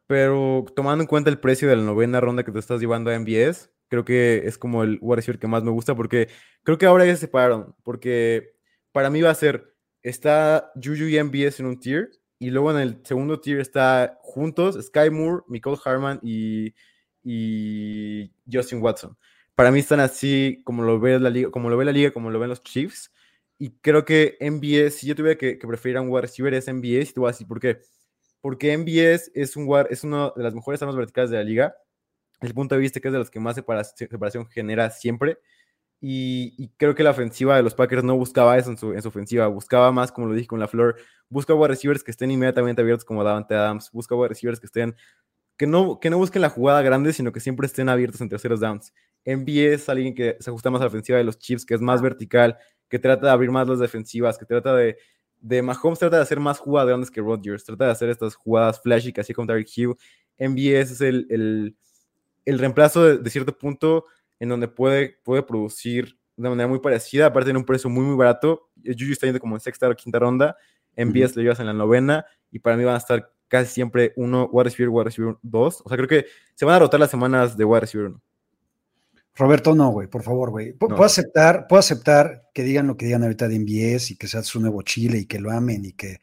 pero tomando en cuenta el precio de la novena ronda que te estás llevando a MBS, creo que es como el wide que más me gusta porque creo que ahora ya se separaron, porque para mí va a ser, está Juju y MBS en un tier y luego en el segundo tier está juntos Sky Moore, Nicole Harman y, y Justin Watson. Para mí están así como lo ve la liga, como lo ve la liga, como lo ven los Chiefs. Y creo que MBS, si yo tuviera que, que preferir a un wide receiver, es MBS. Y te voy a decir por qué. Porque MBS es, un wide- es una de las mejores armas verticales de la liga. Desde el punto de vista que es de los que más separa- separación genera siempre. Y, y creo que la ofensiva de los Packers no buscaba eso en su, en su ofensiva. Buscaba más, como lo dije con la Flor, busca wide receivers que estén inmediatamente abiertos como Davante Adams. Busca wide receivers que estén que no, que no busquen la jugada grande, sino que siempre estén abiertos en terceros downs. MBS es alguien que se ajusta más a la ofensiva de los Chiefs, que es más vertical, que trata de abrir más las defensivas, que trata de, de Mahomes trata de hacer más jugadas grandes que Rodgers, trata de hacer estas jugadas flashy que hacía con Tyreek Hill. MBS es el, el, el reemplazo de, de, cierto punto en donde puede, puede producir de manera muy parecida, aparte de un precio muy, muy barato. Juju está yendo como en sexta o quinta ronda, uh -huh. lo llevas en la novena, y para mí van a estar casi siempre uno, wide receiver, wide receiver dos. O sea, creo que se van a rotar las semanas de wide receiver uno. Roberto, no, güey, por favor, güey. No. Puedo aceptar, puedo aceptar que digan lo que digan ahorita de MBS y que sea su nuevo Chile y que lo amen y que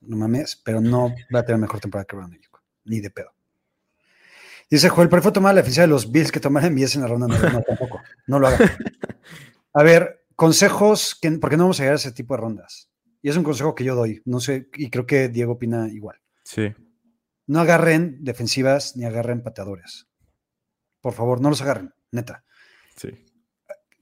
no mames, pero no va a tener mejor temporada que Brandon Ayuk, ni de pedo. Dice Joel, pero fue tomar la eficiencia de los Bills que tomaran MBS en la ronda, no, no tampoco, no lo hagan. A ver, consejos, que, porque no vamos a llegar a ese tipo de rondas. Y es un consejo que yo doy, no sé, y creo que Diego opina igual. Sí. No agarren defensivas ni agarren pateadores. Por favor, no los agarren, neta. Sí.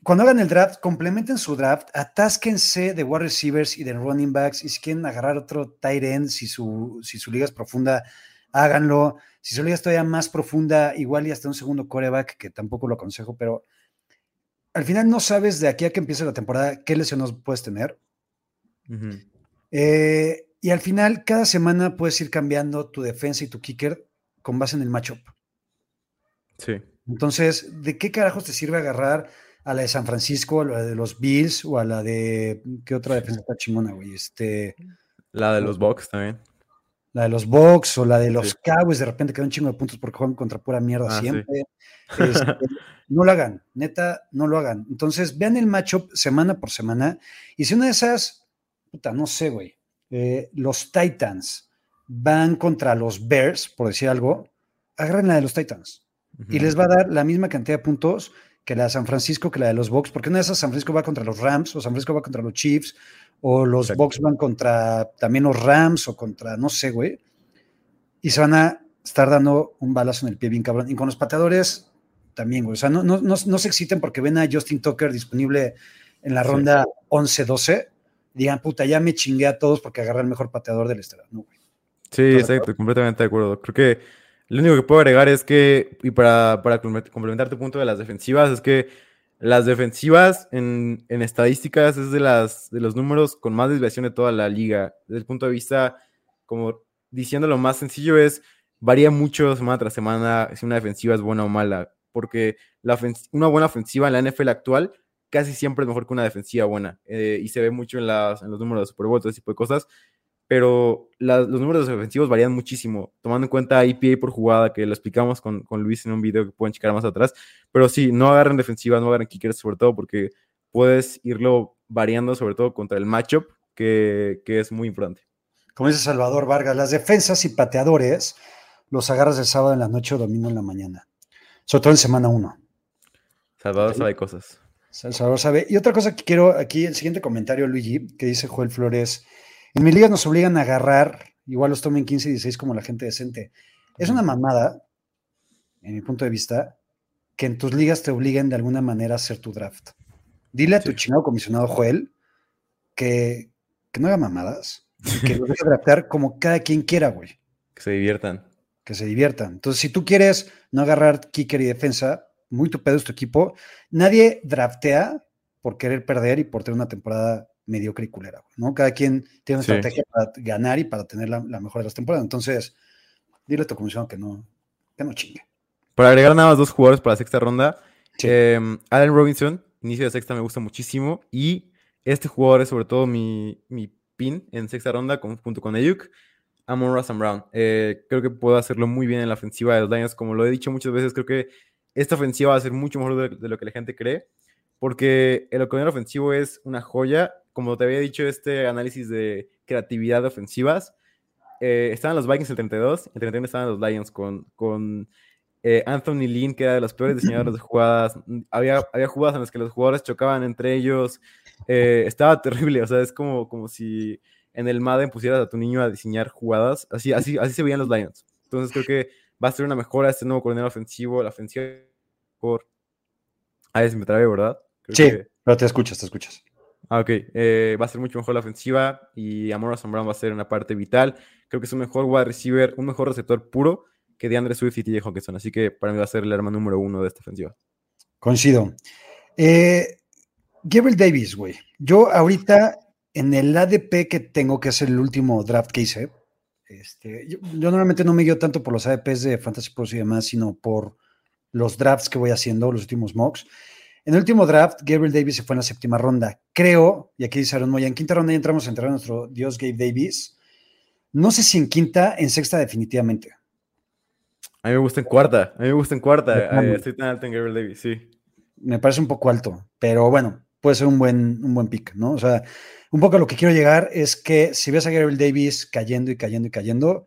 Cuando hagan el draft, complementen su draft, atásquense de wide receivers y de running backs. Y si quieren agarrar otro tight end, si su, si su liga es profunda, háganlo. Si es todavía más profunda, igual y hasta un segundo coreback, que tampoco lo aconsejo, pero al final no sabes de aquí a que empiece la temporada qué lesiones puedes tener. Uh -huh. eh, y al final, cada semana puedes ir cambiando tu defensa y tu kicker con base en el matchup. Sí. Entonces, ¿de qué carajos te sirve agarrar a la de San Francisco, a la de los Bills o a la de. ¿Qué otra defensa está chingona, güey? Este. La de los Bucks también. La de los Bucks o la de los Cowboys, de repente quedan un chingo de puntos porque juegan contra pura mierda ah, siempre. Este, no lo hagan, neta, no lo hagan. Entonces, vean el matchup semana por semana. Y si una de esas, puta, no sé, güey, eh, los Titans van contra los Bears, por decir algo, agarren la de los Titans. Y les va a dar la misma cantidad de puntos que la de San Francisco, que la de los Bucks, porque una de esas San Francisco va contra los Rams, o San Francisco va contra los Chiefs, o los Bucks van contra también los Rams, o contra, no sé, güey. Y se van a estar dando un balazo en el pie bien cabrón. Y con los pateadores, también, güey. O sea, no, no, no, se exciten porque ven a Justin Tucker disponible en la ronda 11-12. Digan, puta, ya me chingué a todos porque agarré el mejor pateador del estado. No, güey. Sí, exacto, completamente de acuerdo. Creo que lo único que puedo agregar es que, y para, para complementar tu punto de las defensivas, es que las defensivas en, en, estadísticas es de, las, de los números con más desviación de toda la liga. Desde el punto de vista, como diciendo lo más sencillo, es varía mucho semana tras semana si una defensiva es buena o mala porque la una buena ofensiva en la NFL actual casi siempre es mejor que una defensiva buena. Eh, y se ve mucho en, las, en, los números de Super Bowl, todo ese tipo de cosas. Pero los números defensivos varían muchísimo, tomando en cuenta IPA por jugada, que lo explicamos con, con, Luis en un video que pueden checar más atrás. Pero sí, no agarren defensivas, no agarren kickers, sobre todo porque puedes irlo variando, sobre todo contra el matchup, que, que es muy importante. Como dice Salvador Vargas, las defensas y pateadores los agarras el sábado en la noche o domingo en la mañana sobre todo en semana 1. Salvador sabe cosas. Salvador sabe. Y otra cosa que quiero aquí, el siguiente comentario, Luigi, que dice Joel Flores. En mi liga nos obligan a agarrar, igual los tomen 15 y 16 como la gente decente. Es una mamada, en mi punto de vista, que en tus ligas te obliguen de alguna manera a hacer tu draft. Dile a tu chingado comisionado Joel que, que no haga mamadas, que lo deje draftear como cada quien quiera, güey. Que se diviertan que se diviertan. Entonces, si tú quieres no agarrar kicker y defensa, muy tu pedo es tu equipo. Nadie draftea por querer perder y por tener una temporada mediocre y culera, ¿no? Cada quien tiene una estrategia para ganar y para tener la, mejor de las temporadas. Entonces, dile a tu comisión que no, que no chingue. Para agregar nada más dos jugadores para la sexta ronda, eh, Allen Robinson, inicio de sexta me gusta muchísimo y este jugador es sobre todo mi, mi pin en sexta ronda junto con Ayuk. Amon Russell Brown. Eh, creo que puedo hacerlo muy bien en la ofensiva de los Lions. Como lo he dicho muchas veces, creo que esta ofensiva va a ser mucho mejor de, lo que la gente cree. Porque el oconero ofensivo es una joya. Como te había dicho, este análisis de creatividad de ofensivas. Eh, estaban los Vikings el 32, el 31 estaban los Lions con, con eh, Anthony Lynn, que era de los peores diseñadores de jugadas. Había, había jugadas en las que los jugadores chocaban entre ellos. estaba terrible, o sea, es como, como si en el Madden pusieras a tu niño a diseñar jugadas. Así, así, así se veían los Lions. Entonces creo que va a ser una mejora este nuevo coordinador ofensivo, la ofensiva por... Ahí se me trae, ¿verdad? sí, pero te escuchas, te escuchas. Ah, ok. Eh, va a ser mucho mejor la ofensiva y Amor Brown va a ser una parte vital. Creo que es un mejor wide receiver, un mejor receptor puro que de Andre Swift y TJ Hawkinson. Así que para mí va a ser el arma número uno de esta ofensiva. Coincido. Eh, Gabriel Davis, güey. Yo ahorita en el ADP que tengo, que es el último draft que hice, este, yo, normalmente no me guío tanto por los ADPs de Fantasy Pros y demás, sino por los drafts que voy haciendo, los últimos mocks. En el último draft, Gabriel Davis se fue en la séptima ronda. Creo, y aquí dice Aaron Moya, en quinta ronda ya entramos a entrar a nuestro Dios Gabe Davis. No sé si en quinta, en sexta definitivamente. A mí me gusta en cuarta, a mí me gusta en cuarta. Eh, estoy tan alto en Gabriel Davis, sí. Me parece un poco alto, pero bueno, puede ser un buen, un buen pick, ¿no? O sea, un poco a lo que quiero llegar es que si ves a Gabriel Davis cayendo y cayendo y cayendo,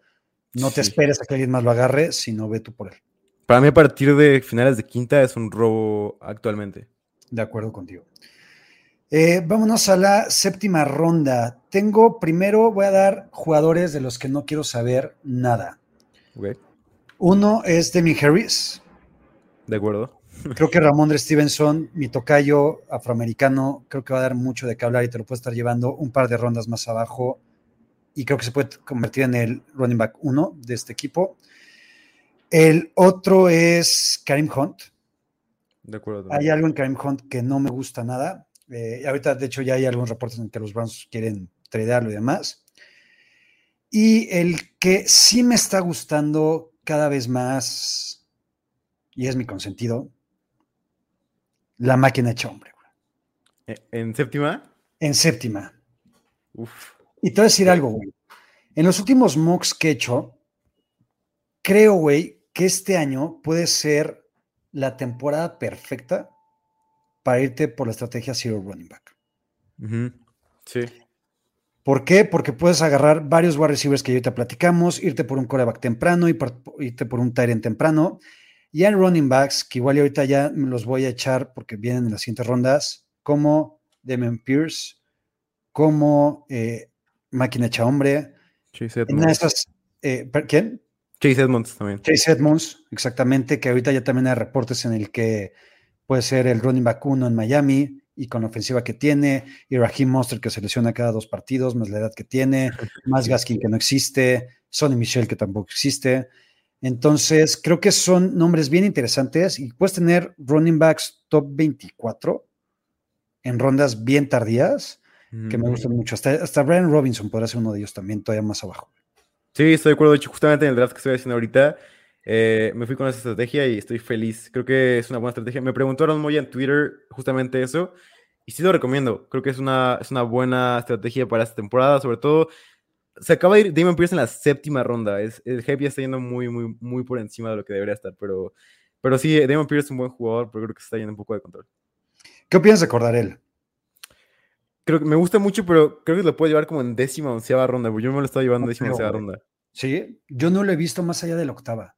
no te esperes a que alguien más lo agarre, sino ve tú por él. Para mí, a partir de finales de quinta es un robo actualmente. De acuerdo contigo. Eh, vámonos a la séptima ronda. Tengo primero, voy a dar jugadores de los que no quiero saber nada. Uno es Demi Harris. De acuerdo. Creo que Ramón Stevenson, mi tocayo afroamericano, creo que va a dar mucho de qué hablar y te lo puede estar llevando un par de rondas más abajo. Y creo que se puede convertir en el running back uno de este equipo. El otro es Karim Hunt. De acuerdo. Hay algo en Karim Hunt que no me gusta nada. Eh, ahorita, de hecho, ya hay algunos reportes en que los Browns quieren tradearlo y demás. Y el que sí me está gustando cada vez más, y es mi consentido, la máquina hecha hombre. ¿E, ¿En séptima? En séptima. Uf. Y te voy a decir algo, güey. En los últimos mocks que he hecho, creo, güey, que este año puede ser la temporada perfecta para irte por la estrategia Zero Running Back. Sí. ¿Por qué? Porque puedes agarrar varios wide receivers que ya te platicamos, irte por un coreback temprano, y irte por un tight temprano. Y hay running backs, que igual ahorita ya me los voy a echar porque vienen en las siguientes rondas, como Demian Pierce, como eh, Máquina Hecha Hombre. Chase Edmonds. Eh, ¿Quién? Chase Edmonds también. Chase Edmonds, exactamente, que ahorita ya también hay reportes en el que puede ser el running back uno en Miami y con la ofensiva que tiene, y Raheem Monster que se lesiona cada dos partidos, más la edad que tiene, más Gaskin que no existe, Sonny Michel que tampoco existe. Entonces, creo que son nombres bien interesantes y puedes tener running backs top 24 en rondas bien tardías, que me gustan mucho. Hasta, hasta Brian Robinson podrá ser uno de ellos también, todavía más abajo. Sí, estoy de acuerdo. De hecho, justamente en el draft que estoy haciendo ahorita, eh, me fui con esa estrategia y estoy feliz. Creo que es una buena estrategia. Me preguntaron muy en Twitter justamente eso y sí lo recomiendo. Creo que es una, es una buena estrategia para esta temporada. Sobre todo, se acaba de ir Damon Pierce en la séptima ronda. Es, el hype ya está yendo muy, muy, muy por encima de lo que debería estar. Pero, pero sí, Damon Pierce es un buen jugador, pero creo que se está yendo un poco de control. ¿Qué opinas de él? Creo que me gusta mucho, pero creo que lo puede llevar como en décima onceava ronda. Yo me lo estaba llevando en décima onceava ronda. Sí, yo no lo he visto más allá de la octava.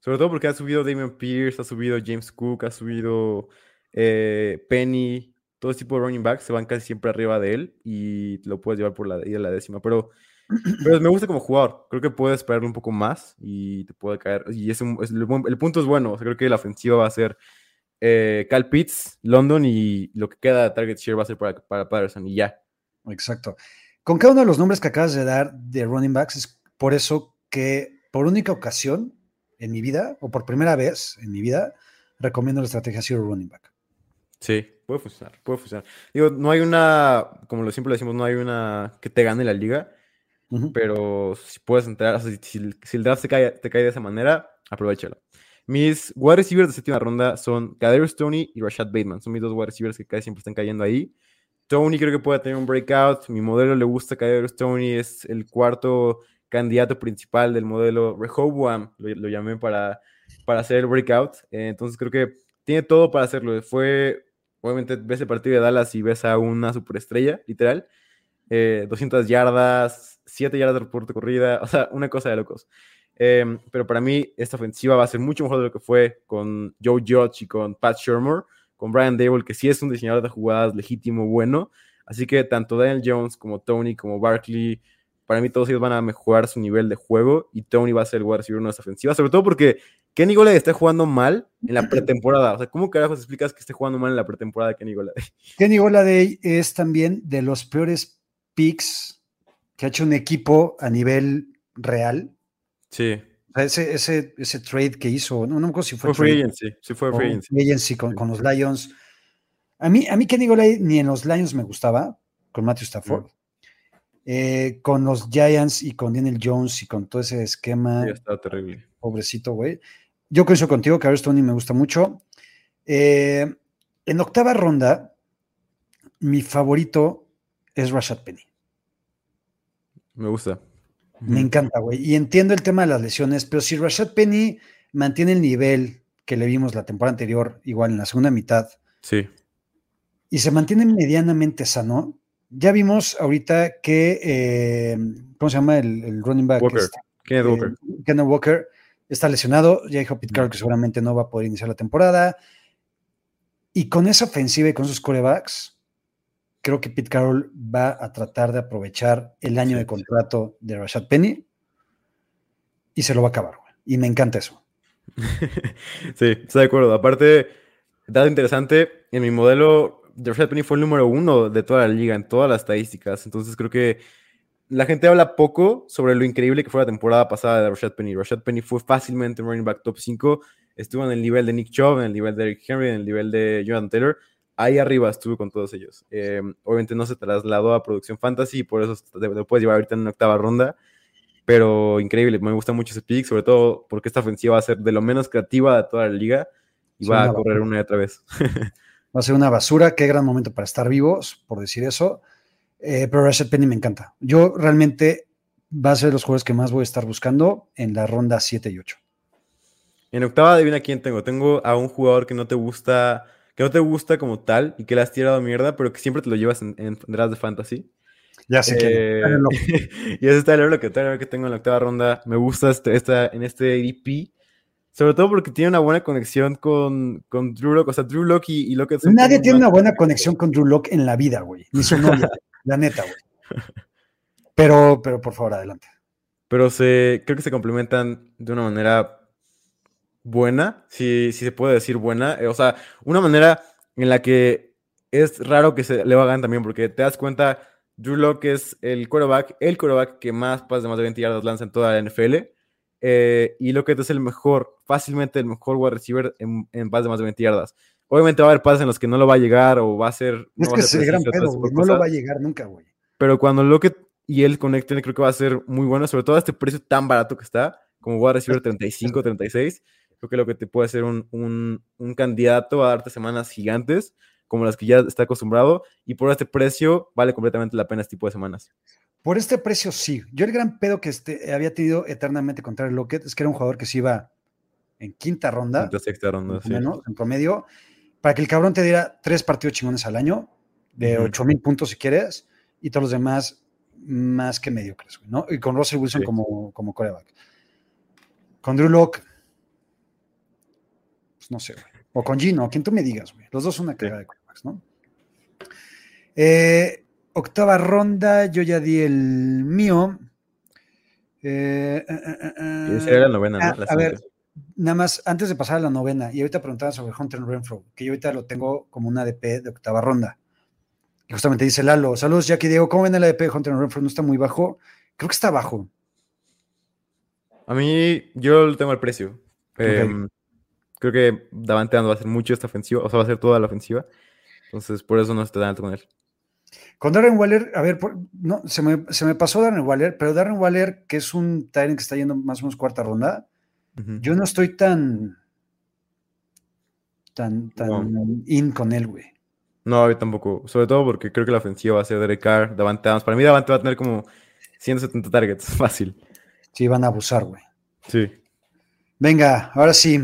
Sobre todo porque ha subido Damian Pierce, ha subido James Cook, ha subido eh, Penny, todo tipo de running backs se van casi siempre arriba de él y lo puedes llevar por la, la décima. Pero, pero me gusta como jugador. Creo que puedes esperarle un poco más y te puede caer. Y es, el, punto es bueno. creo que la ofensiva va a ser eh, Cal Pitts, London y lo que queda de target share va a ser para, para Patterson y ya. Exacto. Con cada uno de los nombres que acabas de dar de running backs, es por eso que por única ocasión en mi vida, o por primera vez en mi vida, recomiendo la estrategia Zero Running Back. Sí, puede funcionar, puede funcionar. Digo, no hay una, como lo siempre decimos, no hay una que te gane la liga, pero si puedes entrar, si, el draft te cae, te cae de esa manera, aprovechalo. Mis wide receivers de séptima ronda son Kadarius Tony y Rashad Bateman. Son mis dos wide receivers que casi siempre están cayendo ahí. Tony creo que puede tener un breakout. Mi modelo le gusta Kadarius Tony. Es el cuarto candidato principal del modelo Rehoboam, lo, llamé para, para hacer el breakout. Eh, entonces creo que tiene todo para hacerlo. Fue, obviamente, ves el partido de Dallas y ves a una superestrella, literal. 200 eh, yardas, 7 yardas reporte corrida, o sea, una cosa de locos. Em, pero para mí, esta ofensiva va a ser mucho mejor de lo que fue con Joe Judge y con Pat Shermer, con Brian Dable, que sí es un diseñador de jugadas legítimo, bueno. Así que tanto Daniel Jones como Tony, como Barkley, para mí todos ellos van a mejorar su nivel de juego y Tony va a ser el wide receiver esta ofensiva, sobre todo porque Kenny Golladay está jugando mal en la pretemporada. O sea, ¿cómo carajos explicas que esté jugando mal en la pretemporada Kenny Golladay? Kenny Golladay es también de los peores picks que ha hecho un equipo a nivel real. Sí. ese, ese, ese trade que hizo, no, no me acuerdo si fue, fue free agency, sí fue free agency. con, con, los Lions. A mí, a mí Kenny Golladay ni en los Lions me gustaba, con Matthew Stafford. Eh, con los Giants y con Daniel Jones y con todo ese esquema. Sí, está terrible. Pobrecito, güey. Yo coincido contigo, que Tony me gusta mucho. Eh, en octava ronda, mi favorito es Rashad Penny. Me gusta. Me encanta, güey. Y entiendo el tema de las lesiones, pero si Rashad Penny mantiene el nivel que le vimos la temporada anterior, igual en la segunda mitad, sí. y se mantiene medianamente sano, ya vimos ahorita que, eh, ¿cómo se llama el, running back? Walker. Kenneth eh, Walker. Kenneth Walker está lesionado. Ya dijo Pete Carroll que seguramente no va a poder iniciar la temporada. Y con esa ofensiva y con sus corebacks, creo que Pete Carroll va a tratar de aprovechar el año de contrato de Rashad Penny y se lo va a acabar. Y me encanta eso. sí, estoy de acuerdo. Aparte, dato interesante, en mi modelo Rashad Penny fue el número uno de toda la liga en todas las estadísticas. Entonces creo que la gente habla poco sobre lo increíble que fue la temporada pasada de Rashad Penny. Rashad Penny fue fácilmente un running back top 5. Estuvo en el nivel de Nick Chubb, en el nivel de Eric Henry, en el nivel de Jonathan Taylor. Ahí arriba estuvo con todos ellos. Eh, obviamente no se trasladó a producción fantasy, por eso lo puedes llevar ahorita en una octava ronda. Pero increíble, me gusta mucho ese pick, sobre todo porque esta ofensiva va a ser de lo menos creativa de toda la liga y va a correr una y otra vez. Va a ser una basura. Qué gran momento para estar vivos, por decir eso. Eh, pero Rashad Penny me encanta. Yo realmente va a ser los jugadores que más voy a estar buscando en la ronda 7 y 8. En octava, adivina quién tengo. Tengo a un jugador que no te gusta, que no te gusta como tal y que le has tirado mierda, pero que siempre te lo llevas en, en draft de fantasy. Ya sé que. Eh, y ese Tyler Lockett, Tyler que tengo en la octava ronda. Me gusta este, esta, en este ADP. Sobre todo porque tiene una buena conexión con, con Drew Lock. O sea, Drew Lock y, y Lockett son Nadie tiene una- buena conexión con Drew Lock en la vida, güey. Ni su novia, la neta, güey. Pero, pero por favor, adelante. Pero se, creo que se complementan de una manera buena, si, si se puede decir buena. Eh, O sea, una manera en la que es raro que se le hagan también, porque te das cuenta, Drew Lock es el quarterback, el quarterback que más pases de más de 20 yardas lanza en toda la NFL. eh, y Lockett es el mejor, fácilmente el mejor wide receiver en, en pases de más de 20 yardas. Obviamente va a haber pases en los que no lo va a llegar o va a ser. no es que es el gran pedo, güey. No lo va a llegar nunca, güey. Pero cuando Lockett y él conecten, creo que va a ser muy bueno, sobre todo a este precio tan barato que está, como wide receiver 35, 36. Creo que lo que te puede ser un, un, un candidato a darte semanas gigantes, como las que ya está acostumbrado, y por este precio vale completamente la pena este tipo de semanas. Por este precio, sí. Yo el gran pedo que este, había tenido eternamente contra el Lockett es que era un jugador que se iba en quinta ronda, Quinta, sexta ronda, sí. menos, en promedio, para que el cabrón te diera tres partidos chingones al año, de Ujú. 8 mil puntos si quieres, y todos los demás más que mediocres, ¿no? Y con Russell Wilson Sí. como, como coreback. Con Drew Lock, pues no sé, güey. O con Gino, a quien tú me digas, güey. Los dos son una cagada de corebacks, ¿no? Eh, octava ronda, yo ya di el mío. Eh, eh, eh, sería la novena, ah, ¿no? La a ver, nada más, antes de pasar a la novena, y ahorita preguntaban sobre Hunter Renfro, que yo ahorita lo tengo como un ADP de octava ronda. Y justamente dice Lalo, saludos Jackie Diego, ¿cómo ven el ADP de Hunter Renfro? ¿No está muy bajo? Creo que está bajo. A mí, yo lo tengo al precio. Em, creo que Davante Adams va a hacer mucho esta ofensiva, o sea, va a hacer toda la ofensiva. Entonces, por eso no estoy tan alto con él. Con Darren Waller, a ver, por- no, se me, se me pasó Darren Waller, pero Darren Waller, que es un Tyrant que está yendo más o menos cuarta ronda, yo no estoy tan tan, tan No. in con él, güey. No, yo tampoco. Sobre todo porque creo que la ofensiva va a ser Derek Carr, Davante Adams. Para mí, Davante va a tener como 170 targets. Fácil. Sí, van a abusar, güey. Sí. Venga, ahora sí,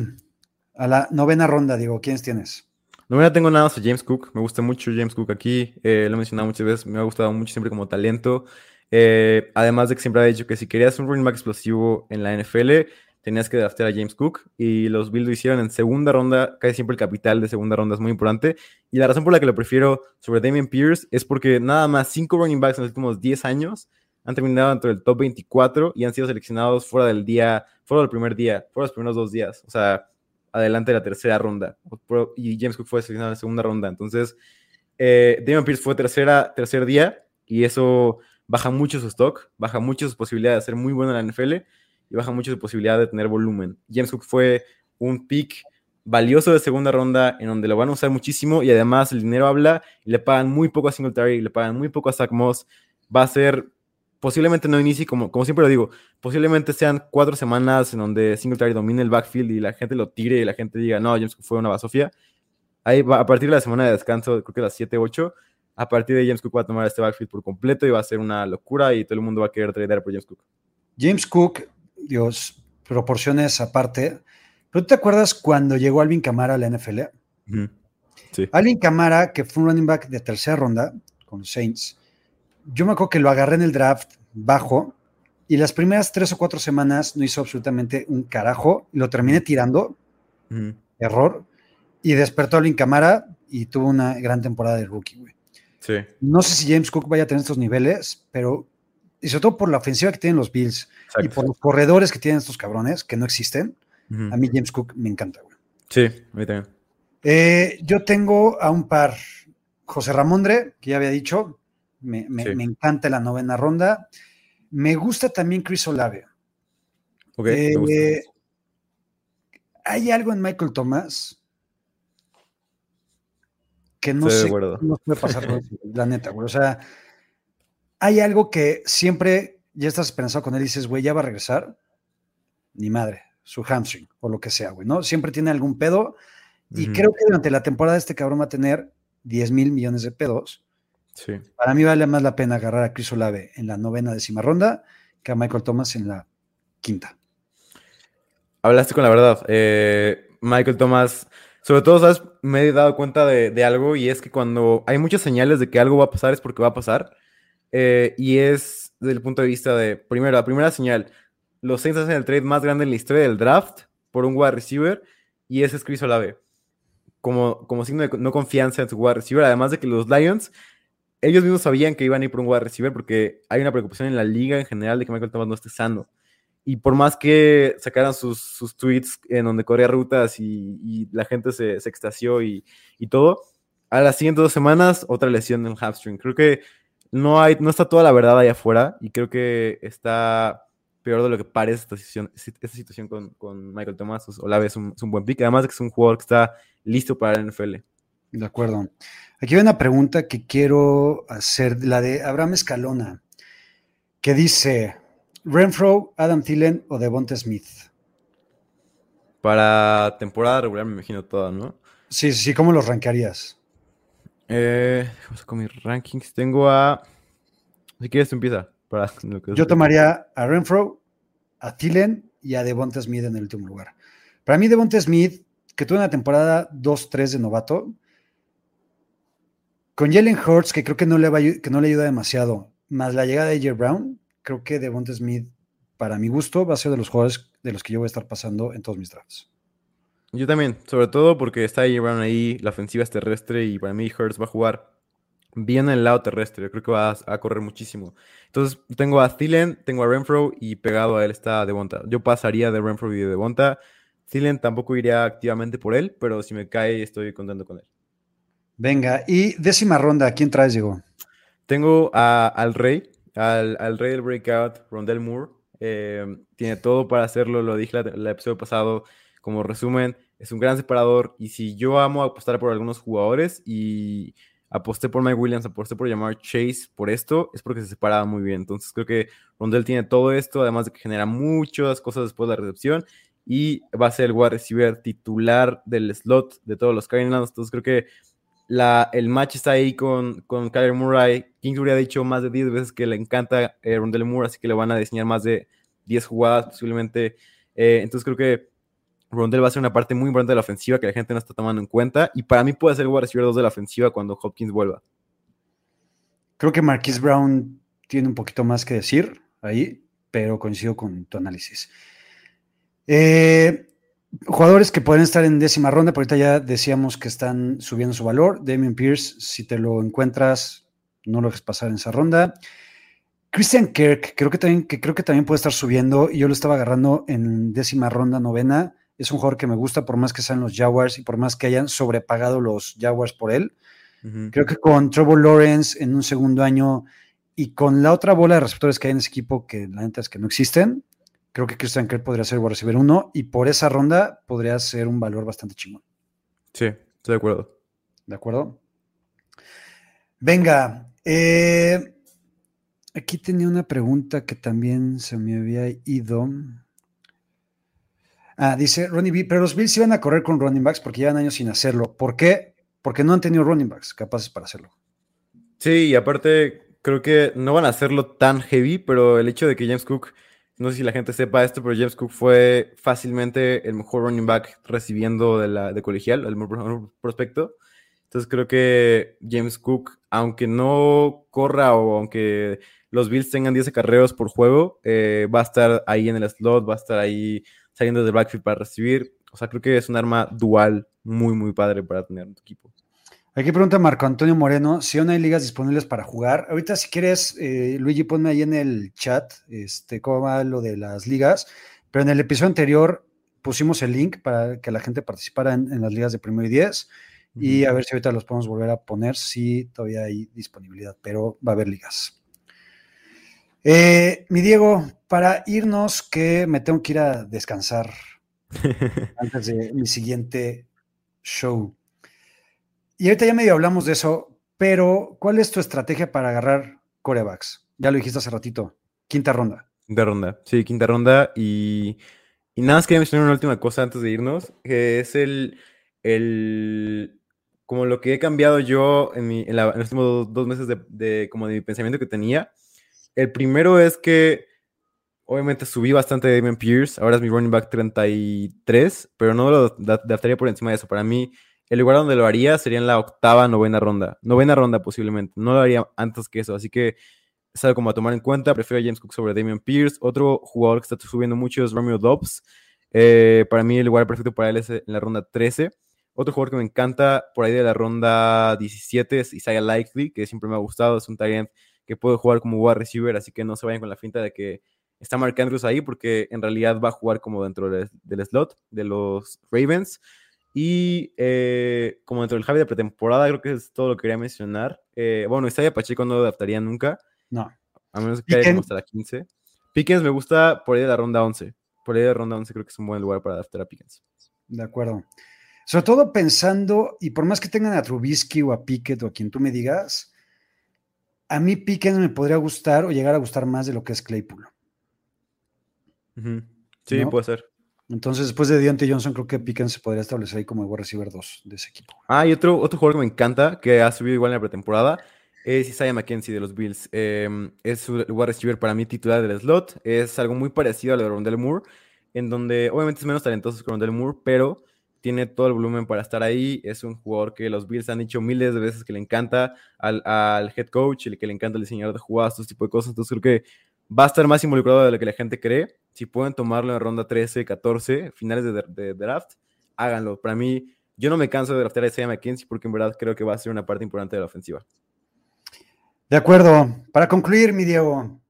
a la novena ronda, digo, ¿quiénes tienes? No me tengo nada más a James Cook. Me gusta mucho James Cook aquí. eh, lo he mencionado muchas veces. Me ha gustado mucho siempre como talento. Eh, además de que siempre ha dicho que si querías un running back explosivo en la NFL, tenías que draftear a James Cook. Y los Bills lo hicieron en segunda ronda. Casi siempre el capital de segunda ronda es muy importante. Y la razón por la que lo prefiero sobre Damian Pierce es porque nada más cinco running backs en los últimos 10 años han terminado dentro del top 24 y han sido seleccionados fuera del día, fuera del primer día, fuera de los primeros dos días. O sea, adelante de la tercera ronda. Y James Cook fue seleccionado en la segunda ronda. Entonces, eh, Damian Pierce fue tercera, tercer día y eso baja mucho su stock, baja mucho sus posibilidades de ser muy bueno en la NFL y baja mucho su posibilidad de tener volumen. James Cook fue un pick valioso de segunda ronda en donde lo van a usar muchísimo y además el dinero habla y le pagan muy poco a Singletary, le pagan muy poco a Zach Moss. Va a ser posiblemente no inicie, como, como siempre lo digo, posiblemente sean cuatro semanas en donde Singletary domine el backfield y la gente lo tire y la gente diga, no, James Cook fue una basofia. Ahí va, a partir de la semana de descanso, creo que las 7, 8, a partir de James Cook va a tomar este backfield por completo y va a ser una locura y todo el mundo va a querer tradear por James Cook. James Cook, Dios, proporciones aparte. ¿Pero tú te acuerdas cuando llegó Alvin Camara a la NFL? Sí. Alvin Camara, que fue un running back de tercera ronda con Saints, yo me acuerdo que lo agarré en el draft bajo y las primeras tres o cuatro semanas no hizo absolutamente un carajo. Lo terminé tirando, error, y despertó Alvin Camara y tuvo una gran temporada de rookie, güey. Sí. No sé si James Cook vaya a tener estos niveles, pero y sobre todo por la ofensiva que tienen los Bills y por los corredores que tienen estos cabrones, que no existen, a mí James Cook me encanta, güey. Sí, a mí también. Eh, yo tengo a un par, José Ramondre, que ya había dicho, me, me- Sí. me encanta la novena ronda. Me gusta también Chris Olave. Ok, me gusta. Eh, hay algo en Michael Thomas que no Estoy sé nos puede pasar con eso, la neta, güey. O sea, hay algo que siempre ya estás esperanzado con él y dices, güey, ya va a regresar. Ni madre, su hamstring o lo que sea, güey, ¿no? Siempre tiene algún pedo Y creo que durante la temporada este cabrón va a tener 10 mil millones de pedos. Sí. Para mí vale más la pena agarrar a Chris Olave en la novena décima ronda que a Michael Thomas en la quinta. Hablaste con la verdad. Eh, Michael Thomas, sobre todo, ¿sabes? Me he dado cuenta de, algo y es que cuando hay muchas señales de que algo va a pasar es porque va a pasar. Eh, y es desde el punto de vista de, primero, la primera señal, los Saints hacen el trade más grande en la historia del draft por un wide receiver y ese es Chris Olave. Como, como signo de no confianza en su wide receiver, además de que los Lions ellos mismos sabían que iban a ir por un wide receiver porque hay una preocupación en la liga en general de que Michael Thomas no esté sano. Y por más que sacaran sus, sus tweets en donde corría rutas y, la gente se, extasió y, y, todo, a las siguientes dos semanas otra lesión en el hamstring. Creo que no, hay, no está toda la verdad ahí afuera y creo que está peor de lo que parece esta situación, esta situación con, con Michael Thomas. Olave es un, es un buen pick, además de que es un jugador que está listo para la NFL. De acuerdo. Aquí hay una pregunta que quiero hacer, la de Abraham Escalona, que dice, Renfro, Adam Thielen o Devonta Smith. Para temporada regular me imagino toda, ¿no? Sí, sí, ¿cómo los rankearías? Eh, con mis rankings. Tengo a... Si quieres, empieza. Para Yo tomaría a Renfro, a Thielen y a Devonta Smith en el último lugar. Para mí, Devonta Smith, que tuvo una temporada 2-3 de novato, con Jalen Hurts, que creo que no, le le ayuda demasiado, más la llegada de AJ Brown, creo que Devonta Smith, para mi gusto, va a ser de los jugadores de los que yo voy a estar pasando en todos mis drafts. Yo también, sobre todo porque está AJ Brown ahí, la ofensiva es terrestre y para mí Hurts va a jugar bien en el lado terrestre. Creo que va a, correr muchísimo. Entonces, tengo a Thielen, tengo a Renfro y pegado a él está Devonta. Yo pasaría de Renfro y de Devonta. Thielen tampoco iría activamente por él, pero si me cae, estoy contento con él. Venga, y décima ronda, ¿quién traes, Diego? Tengo al rey, al, rey del breakout, Rondell Moore. Eh, tiene todo para hacerlo, lo dije el episodio pasado. Como resumen, es un gran separador. Y si yo amo apostar por algunos jugadores y aposté por Mike Williams, aposté por llamar Chase por esto, es porque se separaba muy bien. Entonces creo que Rondell tiene todo esto, además de que genera muchas cosas después de la recepción. Y va a ser el wide receiver titular del slot de todos los Cardinals. Entonces creo que el match está ahí con, con Kyler Murray. Kingsbury ha dicho más de 10 veces que le encanta eh, Rondell Moore, así que le van a diseñar más de 10 jugadas posiblemente. Eh, entonces creo que Rondell va a ser una parte muy importante de la ofensiva que la gente no está tomando en cuenta. Y para mí puede ser wide receiver 2 de la ofensiva cuando Hopkins vuelva. Creo que Marquise Brown tiene un poquito más que decir ahí, pero coincido con tu análisis. Eh, Jugadores que pueden estar en décima ronda, por ahorita ya decíamos que están subiendo su valor. Damien Pierce, si te lo encuentras, no lo dejes pasar en esa ronda. Christian Kirk, creo que también, que creo que también puede estar subiendo y yo lo estaba agarrando en décima ronda, novena. Es un jugador que me gusta por más que sean los Jaguars y por más que hayan sobrepagado los Jaguars por él. Creo que con Trevor Lawrence en un segundo año y con la otra bola de receptores que hay en ese equipo, que la neta es que no existen, creo que Christian Kirk podría ser a recibir uno y por esa ronda podría ser un valor bastante chingón. Sí, estoy de acuerdo. ¿De acuerdo? Venga, eh, aquí tenía una pregunta que también se me había ido. Ah, dice Ronnie B, pero los Bills iban a correr con running backs porque llevan años sin hacerlo. ¿Por qué? Porque no han tenido running backs capaces para hacerlo. Sí, y aparte creo que no van a hacerlo tan heavy, pero el hecho de que James Cook no sé si la gente sepa esto, pero James Cook fue fácilmente el mejor running back recibiendo de, la, de colegial, el mejor prospecto. Entonces creo que James Cook, aunque no corra o aunque los Bills tengan 10 acarreos por juego, eh, va a estar ahí en el slot, va a estar ahí saliendo del backfield para recibir. O sea, creo que es un arma dual muy, muy padre para tener en tu equipo. Aquí pregunta Marco Antonio Moreno si aún hay ligas disponibles para jugar. Ahorita, si quieres, eh, Luigi, ponme ahí en el chat este, cómo va lo de las ligas. Pero en el episodio anterior pusimos el link para que la gente participara en, las ligas de primero y diez. Y a ver si ahorita los podemos volver a poner, si todavía hay disponibilidad, pero va a haber ligas. Eh, mi Diego, para irnos, que me tengo que ir a descansar antes de mi siguiente show. Y ahorita ya medio hablamos de eso, pero ¿cuál es tu estrategia para agarrar corebacks? Ya lo dijiste hace ratito, quinta ronda. Quinta ronda, sí, quinta ronda. Y, y nada más quería mencionar una última cosa antes de irnos, que es el, el, como lo que he cambiado yo en, mi, los últimos dos, meses de, de, como de mi pensamiento que tenía. El primero es que obviamente subí bastante de Damien Pierce, ahora es mi running back 33, pero no lo adaptaría por encima de eso. Para mí, el lugar donde lo haría sería en la octava, novena ronda. Novena ronda posiblemente, no lo haría antes que eso, así que es algo como a tomar en cuenta. Prefiero a James Cook sobre Damien Pierce. Otro jugador que está subiendo mucho es Romeo Dobbs. Eh, para mí el lugar perfecto para él es en la ronda 13. Otro jugador que me encanta por ahí de la ronda 17 es Isaiah Likely, que siempre me ha gustado. Es un talent que puede jugar como wide receiver, así que no se vayan con la finta de que está Mark Andrews ahí, porque en realidad va a jugar como dentro del slot de los Ravens. Y eh, como dentro del Javi de pretemporada, creo que es todo lo que quería mencionar. Eh, bueno, Isaiah Pacheco no lo adaptaría nunca. No. A menos que haya hasta la 15. Pickens me gusta por ahí de la ronda 11. Por ahí de la ronda 11 creo que es un buen lugar para adaptar a Pickens. De acuerdo. Sobre todo pensando, y por más que tengan a Trubisky o a Pickett o a quien tú me digas, a mí Pickens me podría gustar o llegar a gustar más de lo que es Claypool. Sí, puede ser. Entonces, después de Deontay Johnson, creo que Pickens se podría establecer ahí como el wide receiver 2 de ese equipo. Ah, y otro, otro jugador que me encanta, que ha subido igual en la pretemporada, es Isaiah McKenzie de los Bills. Em, es su wide receiver para mí titular del slot. Es algo muy parecido a lo de Rondell Moore, en donde obviamente es menos talentoso que Rondell Moore, pero tiene todo el volumen para estar ahí. Es un jugador que los Bills han dicho miles de veces que le encanta al, al head coach, el que le encanta el diseñador de jugadas, todo ese tipo de cosas. Entonces creo que va a estar más involucrado de lo que la gente cree. Si pueden tomarlo en ronda 13, 14, finales de, draft, háganlo. Para mí, yo no me canso de draftear a Isaiah McKenzie porque en verdad creo que va a ser una parte importante de la ofensiva. De acuerdo. Para concluir, mi Diego,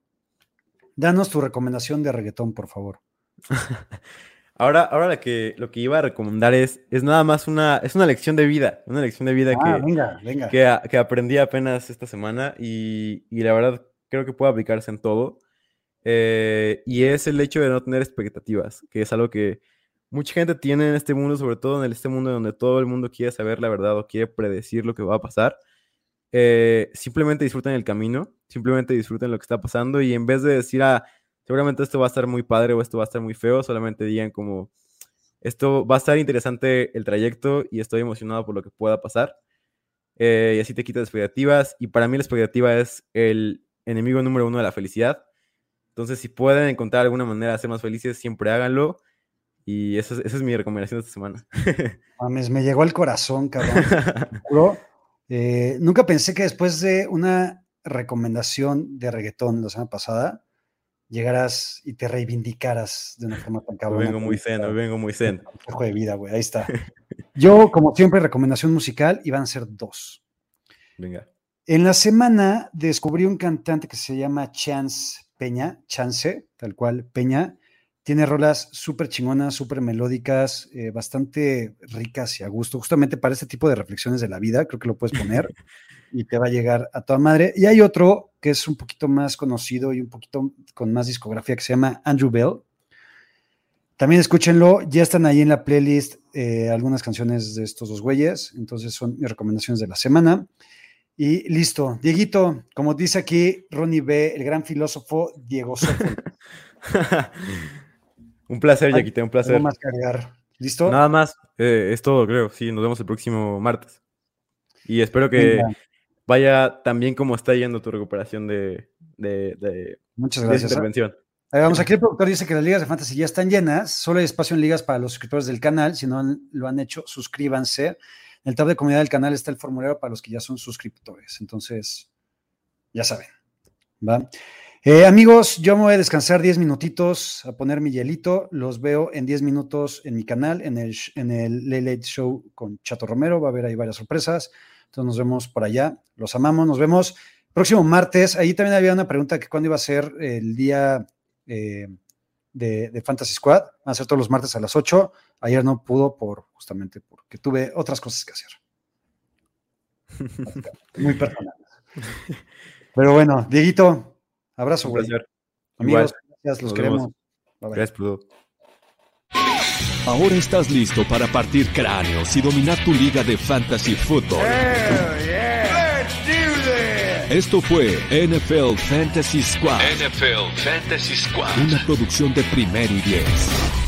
danos tu recomendación de reggaetón, por favor. ahora, ahora lo, que, lo que iba a recomendar es, es nada más una, es una lección de vida, una lección de vida ah, que, Que, que, aprendí apenas esta semana y, y la verdad creo que puede aplicarse en todo. Eh, y es el hecho de no tener expectativas, que es algo que mucha gente tiene en este mundo, sobre todo en este mundo donde todo el mundo quiere saber la verdad o quiere predecir lo que va a pasar. Eh, simplemente disfruten el camino, simplemente disfruten lo que está pasando y en vez de decir, ah, seguramente esto va a estar muy padre o esto va a estar muy feo, solamente digan como, esto va a estar interesante el trayecto y estoy emocionado por lo que pueda pasar. Eh, y así te quitas expectativas. Y para mí la expectativa es el enemigo número uno de la felicidad. Entonces, si pueden encontrar alguna manera de ser más felices, siempre háganlo. Y esa es, mi recomendación de esta semana. Mames, me llegó al corazón, cabrón. Eh, nunca pensé que después de una recomendación de reggaetón la semana pasada, llegaras y te reivindicaras de una forma tan cabrón. vengo muy zen, vengo muy zen. de vida, güey, ahí está. Yo, como siempre, recomendación musical, y van a ser dos. Venga. En la semana descubrí un cantante que se llama Chance Peña, Chance, tal cual, Peña. Tiene rolas súper chingonas, súper melódicas, eh, bastante ricas y a gusto, justamente para este tipo de reflexiones de la vida, creo que lo puedes poner y te va a llegar a toda madre. Y hay otro que es un poquito más conocido y un poquito con más discografía que se llama Andrew Bell. También escúchenlo, ya están ahí en la playlist eh, algunas canciones de estos dos güeyes, entonces son mis recomendaciones de la semana. Y listo. Dieguito, como dice aquí Ronnie B., el gran filósofo Diego un placer, Yaquita, un placer. más cargar. ¿Listo? Nada más. Eh, es todo, creo. Sí, nos vemos el próximo martes. Y espero que vaya tan bien como está yendo tu recuperación de, de, Muchas gracias. ¿eh? intervención. Vamos, aquí el productor dice que las ligas de fantasy ya están llenas. Solo hay espacio en ligas para los suscriptores del canal. Si no lo han hecho, suscríbanse. En el tab de comunidad del canal está el formulario para los que ya son suscriptores. Entonces, ya saben. Eh, amigos, yo me voy a descansar 10 minutitos a poner mi hielito. Los veo en 10 minutos en mi canal, en el, en el Late Show con Chato Romero. Va a haber ahí varias sorpresas. Entonces nos vemos por allá. Los amamos. Nos vemos próximo martes. Ahí también había una pregunta que cuándo iba a ser el día eh, de, Fantasy Squad. Van a ser todos los martes a las 8. Ayer no pudo por justamente porque tuve otras cosas que hacer. Muy personales. Pero bueno, Dieguito, abrazo, güey. Amigos, gracias, los queremos. Gracias, Ahora estás listo para partir cráneos y dominar tu liga de fantasy football. Esto fue NFL Fantasy Squad. NFL Fantasy Squad. Una producción de Primer y Diez.